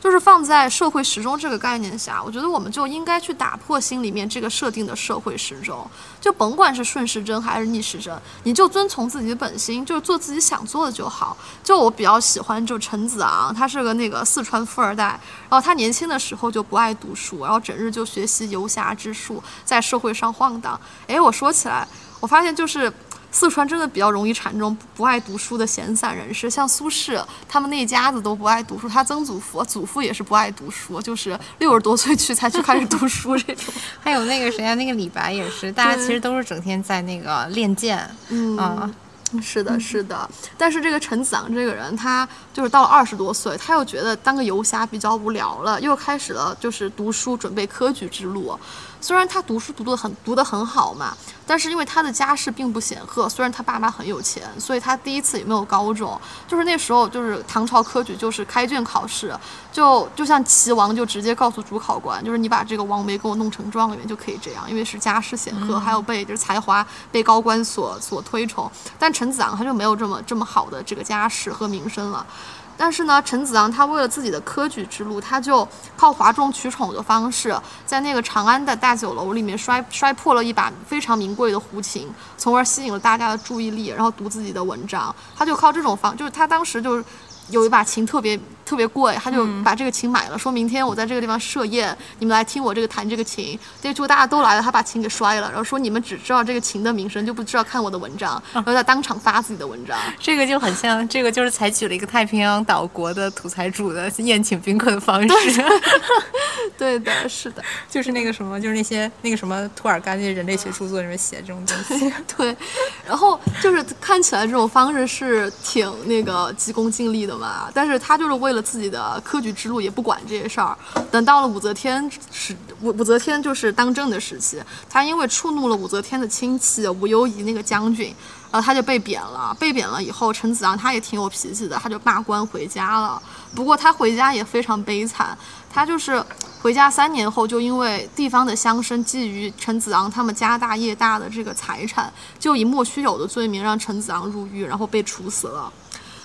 就是放在社会时钟这个概念下，我觉得我们就应该去打破心里面这个设定的社会时钟，就甭管是顺时针还是逆时针，你就遵从自己的本心，就是做自己想做的就好。就我比较喜欢就陈子昂，他是个那个四川富二代，然后他年轻的时候就不爱读书，然后整日就学习游侠之术，在社会上晃荡。哎，我说起来，我发现就是。四川真的比较容易产这种不爱读书的闲散人士，像苏轼，他们那一家子都不爱读书，他曾祖父、祖父也是不爱读书，就是六十多岁去才去开始读书这种。[LAUGHS] 还有那个谁啊，那个李白也是，大家其实都是整天在那个练剑，嗯。是的，是的，但是这个陈子昂这个人，他就是到了二十多岁，他又觉得当个游侠比较无聊了，又开始了就是读书，准备科举之路。虽然他读书读得很读得很好嘛，但是因为他的家世并不显赫，虽然他爸妈很有钱，所以他第一次也没有高中。就是那时候，就是唐朝科举就是开卷考试，就就像齐王就直接告诉主考官，就是你把这个王维给我弄成状元就可以这样，因为是家世显赫，还有被就是才华被高官所所推崇。但陈子昂他就没有这么这么好的这个家世和名声了。但是呢，陈子昂他为了自己的科举之路，他就靠哗众取宠的方式，在那个长安的大酒楼里面摔摔破了一把非常名贵的胡琴，从而吸引了大家的注意力，然后读自己的文章。他就靠这种方，就是他当时就是。有一把琴特别特别贵，他就把这个琴买了，说明天我在这个地方设宴，你们来听我这个弹这个琴。结果大家都来了，他把琴给摔了，然后说你们只知道这个琴的名声，就不知道看我的文章，然后在当场发自己的文章。这个就很像，这个就是采取了一个太平洋岛国的土财主的宴请宾客的方式。[LAUGHS] 对的，是的，就是那个什么，就是那些那个什么涂尔干那些人类学著作里面写这种东西。[LAUGHS] 对，然后就是看起来这种方式是挺那个急功近利的。嘛，但是他就是为了自己的科举之路，也不管这些事儿。等到了武则天时，武武则天就是当政的时期，他因为触怒了武则天的亲戚武攸宜那个将军，然后他就被贬了。被贬了以后，陈子昂他也挺有脾气的，他就罢官回家了。不过他回家也非常悲惨，他就是回家三年后，就因为地方的乡绅觊觎陈子昂他们家大业大的这个财产，就以莫须有的罪名让陈子昂入狱，然后被处死了。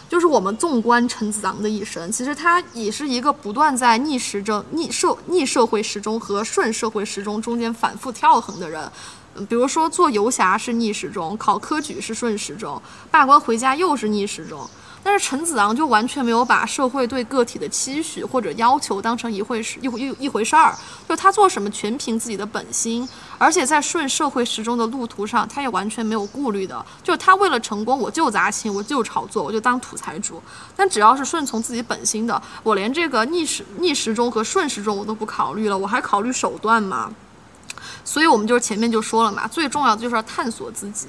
就是我们纵观陈子昂的一生，其实他也是一个不断在逆时针、逆社、逆社会时钟和顺社会时钟中间反复跳横的人。嗯，比如说做游侠是逆时钟，考科举是顺时钟，罢官回家又是逆时钟。但是陈子昂就完全没有把社会对个体的期许或者要求当成一回事一一一回事儿，就他做什么全凭自己的本心，而且在顺社会时钟的路途上，他也完全没有顾虑的，就他为了成功，我就砸钱，我就炒作，我就当土财主。但只要是顺从自己本心的，我连这个逆时逆时钟和顺时钟我都不考虑了，我还考虑手段吗？所以我们就是前面就说了嘛，最重要的就是要探索自己。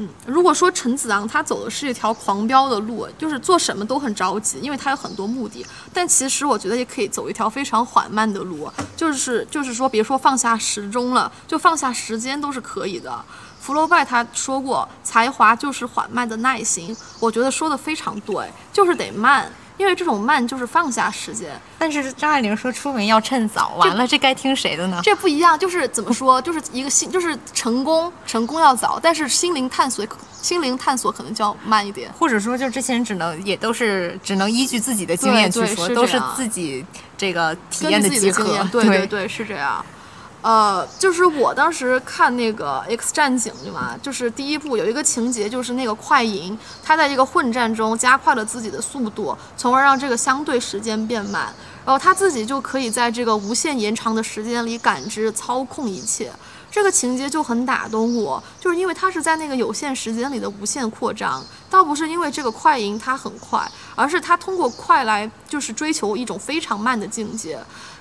嗯，如果说陈子昂他走的是一条狂飙的路，就是做什么都很着急，因为他有很多目的。但其实我觉得也可以走一条非常缓慢的路，就是就是说，别说放下时钟了，就放下时间都是可以的。福楼拜他说过，才华就是缓慢的耐心，我觉得说的非常对，就是得慢。因为这种慢就是放下时间，但是张爱玲说出门要趁早，完了这该听谁的呢？这不一样，就是怎么说，就是一个心，就是成功，成功要早，但是心灵探索，心灵探索可能就要慢一点，或者说就这些人只能也都是只能依据自己的经验去说，都是自己这个体验的结合，[LAUGHS] 对对对，是这样。呃，就是我当时看那个《X 战警》对吗？就是第一部有一个情节，就是那个快银，他在这个混战中加快了自己的速度，从而让这个相对时间变慢，然后他自己就可以在这个无限延长的时间里感知、操控一切。这个情节就很打动我，就是因为它是在那个有限时间里的无限扩张，倒不是因为这个快银它很快，而是它通过快来就是追求一种非常慢的境界。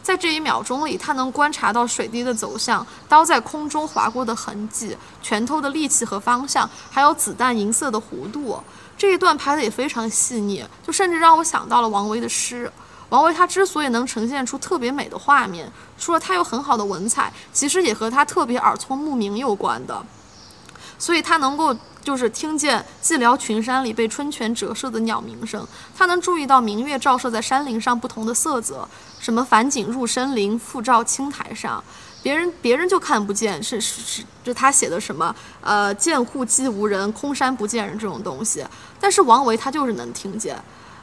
在这一秒钟里，他能观察到水滴的走向，刀在空中划过的痕迹，拳头的力气和方向，还有子弹银色的弧度。这一段拍的也非常细腻，就甚至让我想到了王维的诗。王维他之所以能呈现出特别美的画面，除了他有很好的文采，其实也和他特别耳聪目明有关的。所以他能够。就是听见寂寥群山里被春泉折射的鸟鸣声，他能注意到明月照射在山林上不同的色泽，什么返景入深林，复照青苔上，别人别人就看不见，是是是，就他写的什么呃见户寂无人，空山不见人这种东西，但是王维他就是能听见。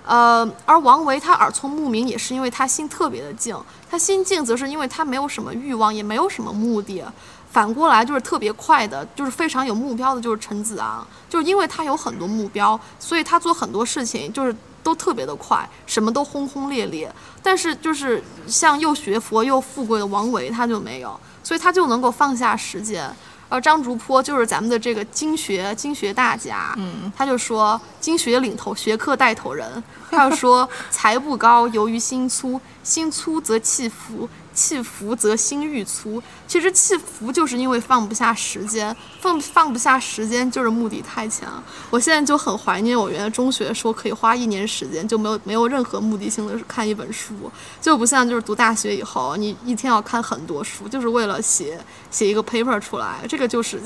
呃，而王维他耳聪目明，也是因为他心特别的静。他心静，则是因为他没有什么欲望，也没有什么目的。反过来就是特别快的，就是非常有目标的，就是陈子昂，就是因为他有很多目标，所以他做很多事情就是都特别的快，什么都轰轰烈烈。但是就是像又学佛又富贵的王维，他就没有，所以他就能够放下时间。而张竹坡就是咱们的这个经学经学大家，嗯，他就说经学领头学科带头人，他就说 [LAUGHS] 才不高，由于心粗，心粗则气浮。气浮则心欲粗，其实气浮就是因为放不下时间，放放不下时间就是目的太强。我现在就很怀念我原来中学时候可以花一年时间就没有没有任何目的性的看一本书，就不像就是读大学以后，你一天要看很多书，就是为了写写一个 paper 出来，这个就是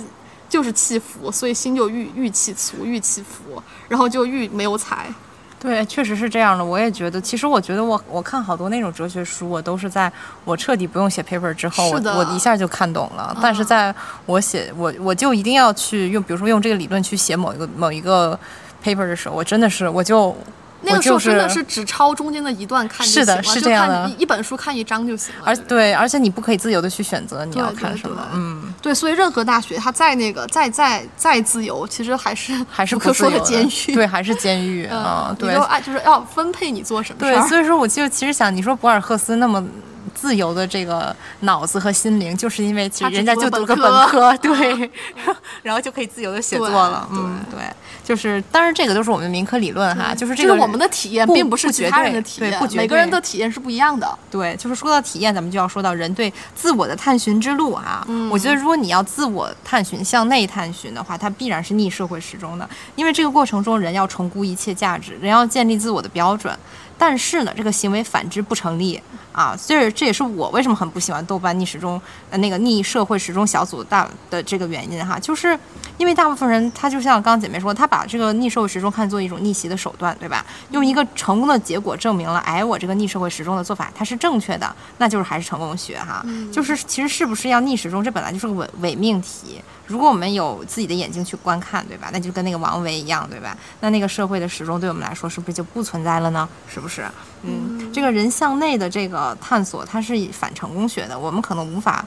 就是气浮，所以心就愈愈气粗，愈气浮，然后就愈没有才。对，确实是这样的。我也觉得，其实我觉得我我看好多那种哲学书，我都是在我彻底不用写 paper 之后，我我一下就看懂了。但是在我写我我就一定要去用，比如说用这个理论去写某一个某一个 paper 的时候，我真的是我就。那个时候真的是只抄中间的一段看就行了，是这样的，一本书看一章就行了。而对，而且你不可以自由的去选择你要看什么，嗯，对，所以任何大学它再那个再再再自由，其实还是还是不可说的监狱，对，还是监狱 [LAUGHS] 啊，对，爱就是要分配你做什么。对，所以说我就其实想，你说博尔赫斯那么。自由的这个脑子和心灵，就是因为其实人家就读个本科，[LAUGHS] 对，[LAUGHS] 然后就可以自由的写作了。嗯，对，就是当然这个都是我们的民科理论哈，就是这个我们的体验，并不是其他人的体验，每个人的体验是不一样的。对，就是说到体验，咱们就要说到人对自我的探寻之路啊。我觉得如果你要自我探寻、向内探寻的话，它必然是逆社会时钟的，因为这个过程中人要重估一切价值，人要建立自我的标准。但是呢，这个行为反之不成立啊，所以这也是我为什么很不喜欢豆瓣逆时钟呃那个逆社会时钟小组大的这个原因哈，就是因为大部分人他就像刚刚姐妹说，他把这个逆社会时钟看作一种逆袭的手段，对吧？用一个成功的结果证明了，哎，我这个逆社会时钟的做法它是正确的，那就是还是成功学哈，就是其实是不是要逆时钟，这本来就是个伪伪命题。如果我们有自己的眼睛去观看，对吧？那就跟那个王维一样，对吧？那那个社会的时钟对我们来说是不是就不存在了呢？是不是？嗯，这个人向内的这个探索，它是反成功学的，我们可能无法。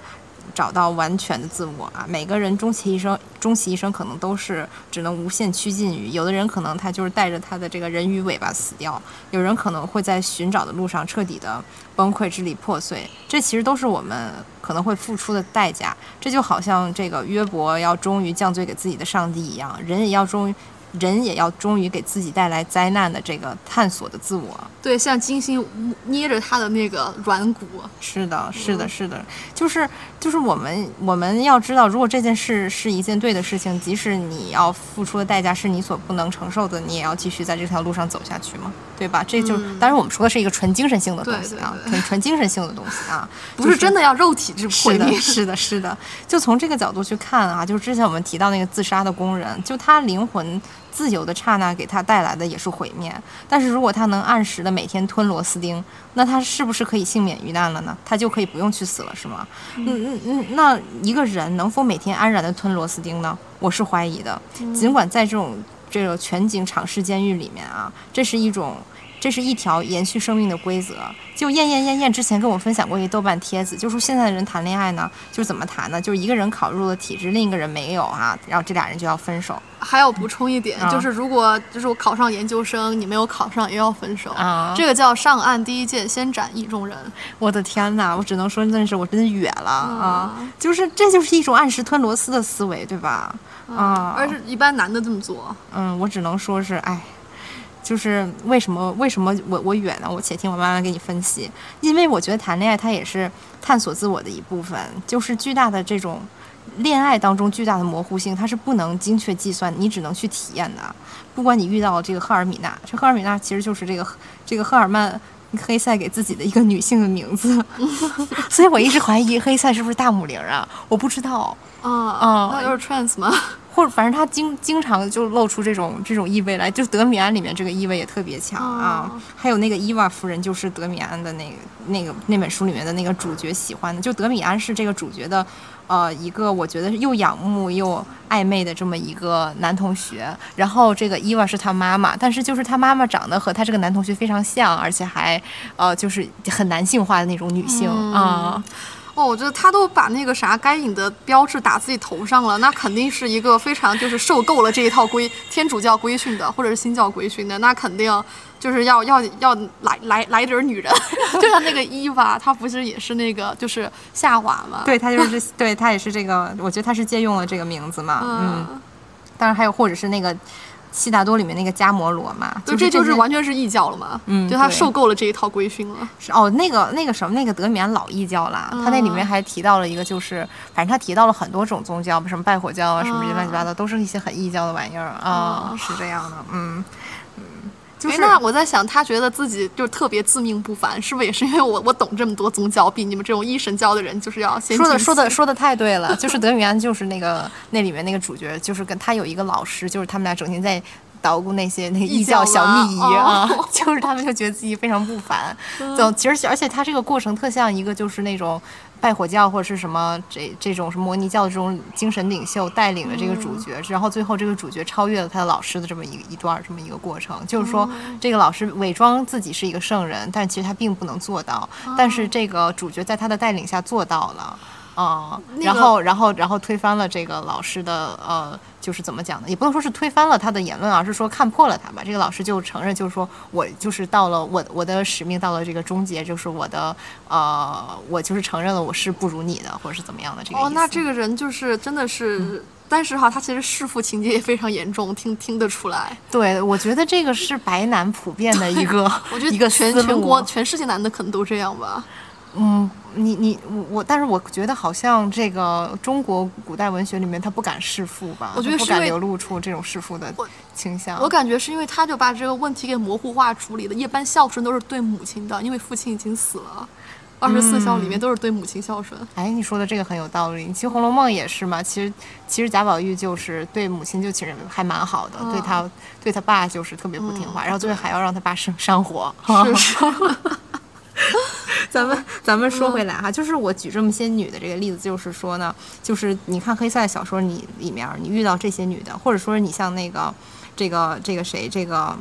找到完全的自我啊！每个人终其一生，终其一生可能都是只能无限趋近于。有的人可能他就是带着他的这个人鱼尾巴死掉，有人可能会在寻找的路上彻底的崩溃、支离破碎。这其实都是我们可能会付出的代价。这就好像这个约伯要终于降罪给自己的上帝一样，人也要终于。人也要忠于给自己带来灾难的这个探索的自我。对，像金星捏着他的那个软骨。是的，是的，是的，就是就是我们我们要知道，如果这件事是一件对的事情，即使你要付出的代价是你所不能承受的，你也要继续在这条路上走下去嘛，对吧？这就当然我们说的是一个纯精神性的东西啊，纯纯精神性的东西啊，[LAUGHS] 不是真的要肉体之毁灭。是的，是的，就从这个角度去看啊，就是之前我们提到那个自杀的工人，就他灵魂。自由的刹那给他带来的也是毁灭，但是如果他能按时的每天吞螺丝钉，那他是不是可以幸免于难了呢？他就可以不用去死了，是吗？嗯嗯嗯，那一个人能否每天安然的吞螺丝钉呢？我是怀疑的。尽管在这种这个全景场式监狱里面啊，这是一种。这是一条延续生命的规则。就燕燕燕燕之前跟我分享过一豆瓣帖子，就说现在的人谈恋爱呢，就是怎么谈呢？就是一个人考入了体制，另一个人没有啊，然后这俩人就要分手。还要补充一点，就是如果就是我考上研究生，你没有考上也要分手啊。这个叫上岸第一件，先斩意中人。我的天哪，我只能说真的是我真的远了啊！就是这就是一种按时吞螺丝的思维，对吧？啊，而是一般男的这么做。嗯，我只能说是哎。就是为什么为什么我我远呢？我且听我慢慢给你分析。因为我觉得谈恋爱它也是探索自我的一部分，就是巨大的这种恋爱当中巨大的模糊性，它是不能精确计算，你只能去体验的。不管你遇到这个赫尔米娜，这赫尔米娜其实就是这个这个赫尔曼黑塞给自己的一个女性的名字，所以我一直怀疑黑塞是不是大母零啊？我不知道啊啊，那就是 trans 吗？或者反正他经经常就露出这种这种意味来，就德米安里面这个意味也特别强啊。还有那个伊娃夫人，就是德米安的那个那个那本书里面的那个主角喜欢的，就德米安是这个主角的，呃，一个我觉得又仰慕又暧昧的这么一个男同学。然后这个伊娃是他妈妈，但是就是他妈妈长得和他这个男同学非常像，而且还呃就是很男性化的那种女性啊。哦，我觉得他都把那个啥该隐的标志打自己头上了，那肯定是一个非常就是受够了这一套规天主教规训的，或者是新教规训的，那肯定就是要要要来来来点女人，[LAUGHS] 就像那个伊娃，她不是也是那个就是夏娃吗？对，她就是对她也是这个，我觉得她是借用了这个名字嘛，嗯，当然还有或者是那个。悉达多里面那个迦摩罗嘛，就这就是完全是异教了嘛，嗯，就他受够了这一套规训了。是哦，那个那个什么，那个德米安老异教啦，他那里面还提到了一个，就是反正他提到了很多种宗教，什么拜火教啊，什么乱七八糟，都是一些很异教的玩意儿啊，是这样的，嗯。哎，那我在想，他觉得自己就特别自命不凡，是不是也是因为我我懂这么多宗教，比你们这种一神教的人就是要先说的说的说的太对了，就是德米安就是那个那里面那个主角，就是跟他有一个老师，就是他们俩整天在捣鼓那些那个异教小秘仪啊，[LAUGHS] 就是他们就觉得自己非常不凡，就其实而且他这个过程特像一个就是那种。拜火教或者是什么这这种什么摩尼教的这种精神领袖带领的这个主角，然后最后这个主角超越了他的老师的这么一一段这么一个过程，就是说这个老师伪装自己是一个圣人，但其实他并不能做到，但是这个主角在他的带领下做到了。啊，然后，然后，然后推翻了这个老师的呃，就是怎么讲呢？也不能说是推翻了他的言论，而是说看破了他吧。这个老师就承认，就是说我就是到了我我的使命到了这个终结，就是我的呃，我就是承认了我是不如你的，或者是怎么样的这个。哦，那这个人就是真的是，但是哈，他其实弑父情节也非常严重，听听得出来。对，我觉得这个是白男普遍的一个，[LAUGHS] 我觉得一个全全国全世界男的可能都这样吧。嗯，你你我我，但是我觉得好像这个中国古代文学里面，他不敢弑父吧？我觉得不敢流露出这种弑父的倾向。我感觉是因为他就把这个问题给模糊化处理了。一般孝顺都是对母亲的，因为父亲已经死了。二十四孝里面都是对母亲孝顺。哎，你说的这个很有道理。其实《红楼梦》也是嘛。其实其实贾宝玉就是对母亲就其实还蛮好的，对他对他爸就是特别不听话，然后最后还要让他爸生上火。是是。[LAUGHS] [LAUGHS] 咱们咱们说回来哈，就是我举这么些女的这个例子，就是说呢，就是你看黑塞小说你里面你遇到这些女的，或者说你像那个这个这个谁这个。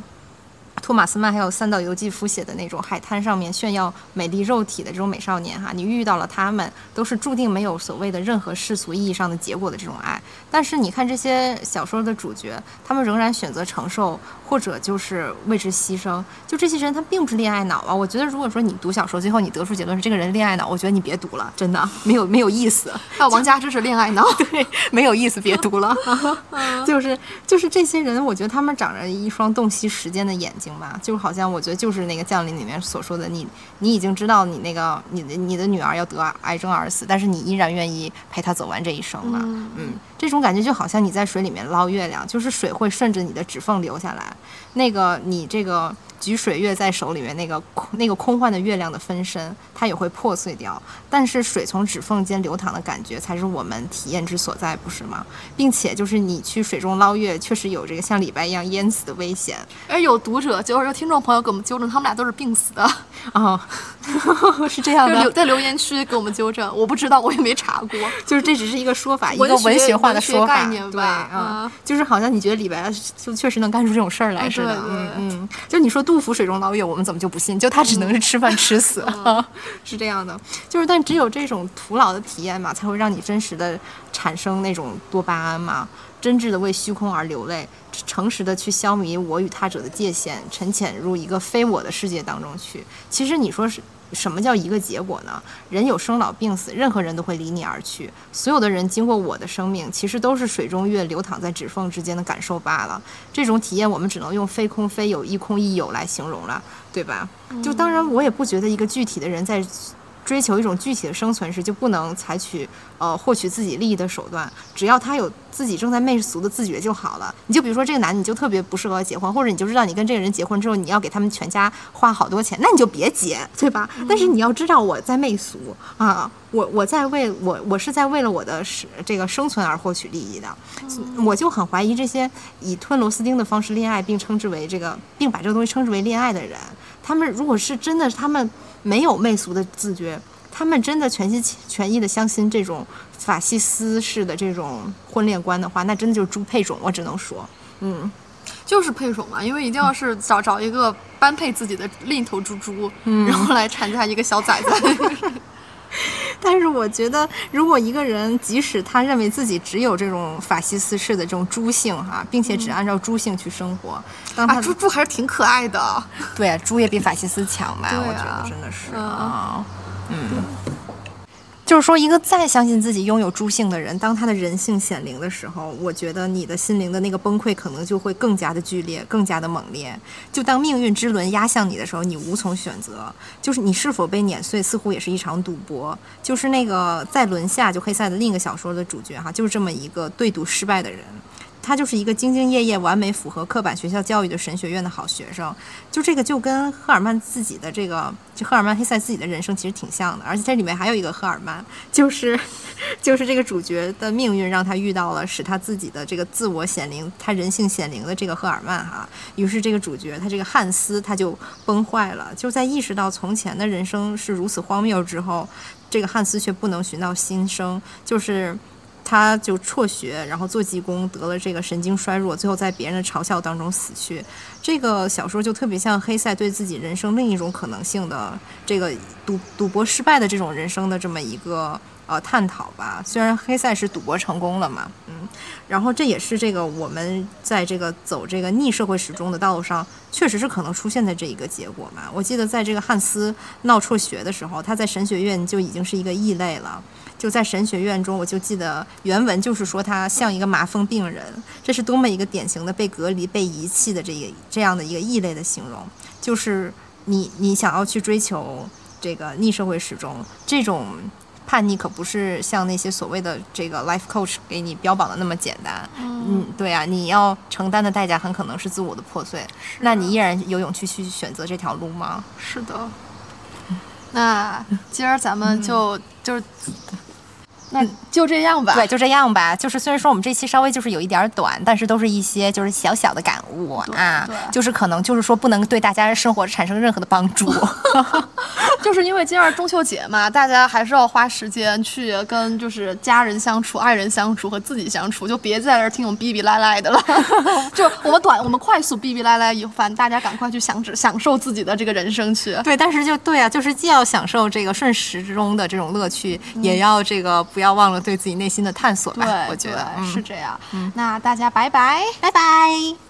托马斯曼还有三岛由纪夫写的那种海滩上面炫耀美丽肉体的这种美少年哈，你遇到了他们，都是注定没有所谓的任何世俗意义上的结果的这种爱。但是你看这些小说的主角，他们仍然选择承受，或者就是为之牺牲。就这些人，他并不是恋爱脑啊。我觉得如果说你读小说，最后你得出结论是这个人恋爱脑，我觉得你别读了，真的没有没有意思。还有王家之是恋爱脑，[LAUGHS] 对，没有意思，别读了。[LAUGHS] 就是就是这些人，我觉得他们长着一双洞悉时间的眼睛。吧，就好像我觉得就是那个降临里面所说的，你你已经知道你那个你的你的女儿要得癌症而死，但是你依然愿意陪她走完这一生嘛？嗯，这种感觉就好像你在水里面捞月亮，就是水会顺着你的指缝流下来，那个你这个。举水月在手里面，那个空那个空幻的月亮的分身，它也会破碎掉。但是水从指缝间流淌的感觉，才是我们体验之所在，不是吗？并且就是你去水中捞月，确实有这个像李白一样淹死的危险。而有读者就是有听众朋友给我们纠正，他们俩都是病死的啊，[LAUGHS] [LAUGHS] 是这样的。在留言区给我们纠正，我不知道，我也没查过。就是这只是一个说法，一个文学化的说法，对啊，就是好像你觉得李白就确实能干出这种事儿来似的。嗯嗯，就你说。杜甫水中捞月，我们怎么就不信？就他只能是吃饭吃死，[LAUGHS] 是这样的。就是，但只有这种徒劳的体验嘛，才会让你真实的产生那种多巴胺嘛，真挚的为虚空而流泪，诚实的去消弭我与他者的界限，沉潜入一个非我的世界当中去。其实你说是。什么叫一个结果呢？人有生老病死，任何人都会离你而去。所有的人经过我的生命，其实都是水中月流淌在指缝之间的感受罢了。这种体验，我们只能用非空非有，亦空亦有来形容了，对吧？就当然，我也不觉得一个具体的人在。追求一种具体的生存时，就不能采取呃获取自己利益的手段。只要他有自己正在媚俗的自觉就好了。你就比如说这个男，你就特别不适合结婚，或者你就知道你跟这个人结婚之后，你要给他们全家花好多钱，那你就别结，对吧？但是你要知道我在媚俗啊，我我在为我我是在为了我的是这个生存而获取利益的，我就很怀疑这些以吞螺丝钉的方式恋爱，并称之为这个，并把这个东西称之为恋爱的人，他们如果是真的，他们没有媚俗的自觉，他们真的全心全意的相信这种法西斯式的这种婚恋观的话，那真的就是猪配种，我只能说，嗯。就是配种嘛，因为一定要是找找一个般配自己的另一头猪猪，然后来产下一个小崽崽。[LAUGHS] [LAUGHS] 但是我觉得，如果一个人即使他认为自己只有这种法西斯式的这种猪性哈，并且只按照猪性去生活，当他猪猪还是挺可爱的。对啊，猪也比法西斯强吧？我觉得真的是啊，嗯。就是说，一个再相信自己拥有猪性的人，当他的人性显灵的时候，我觉得你的心灵的那个崩溃可能就会更加的剧烈，更加的猛烈。就当命运之轮压向你的时候，你无从选择。就是你是否被碾碎，似乎也是一场赌博。就是那个在轮下就黑塞的另一个小说的主角哈，就是这么一个对赌失败的人。他就是一个兢兢业业、完美符合刻板学校教育的神学院的好学生，就这个就跟赫尔曼自己的这个，就赫尔曼·黑塞自己的人生其实挺像的，而且这里面还有一个赫尔曼，就是，[LAUGHS] 就是这个主角的命运让他遇到了使他自己的这个自我显灵、他人性显灵的这个赫尔曼哈，于是这个主角他这个汉斯他就崩坏了，就在意识到从前的人生是如此荒谬之后，这个汉斯却不能寻到新生，就是。他就辍学，然后做技工，得了这个神经衰弱，最后在别人的嘲笑当中死去。这个小说就特别像黑塞对自己人生另一种可能性的这个赌赌博失败的这种人生的这么一个呃探讨吧。虽然黑塞是赌博成功了嘛，嗯，然后这也是这个我们在这个走这个逆社会始终的道路上，确实是可能出现的这一个结果嘛。我记得在这个汉斯闹辍学的时候，他在神学院就已经是一个异类了。就在神学院中，我就记得原文就是说他像一个麻风病人，这是多么一个典型的被隔离、被遗弃的这个这样的一个异类的形容。就是你你想要去追求这个逆社会时钟，这种叛逆可不是像那些所谓的这个 life coach 给你标榜的那么简单。嗯，对啊，你要承担的代价很可能是自我的破碎。那你依然有勇气去选择这条路吗？是的。那今儿咱们就就。那就这样吧。对，就这样吧。就是虽然说我们这期稍微就是有一点短，但是都是一些就是小小的感悟啊。就是可能就是说不能对大家生活产生任何的帮助。[LAUGHS] 就是因为今儿中秋节嘛，大家还是要花时间去跟就是家人相处、爱人相处和自己相处，就别在这儿听我们逼逼赖赖的了。[LAUGHS] 就我们短，我们快速逼逼赖赖一番，大家赶快去享享受自己的这个人生去。对，但是就对啊，就是既要享受这个顺时之中的这种乐趣，也要这个不。不要忘了对自己内心的探索吧，我觉得是这样。那大家拜拜，拜拜。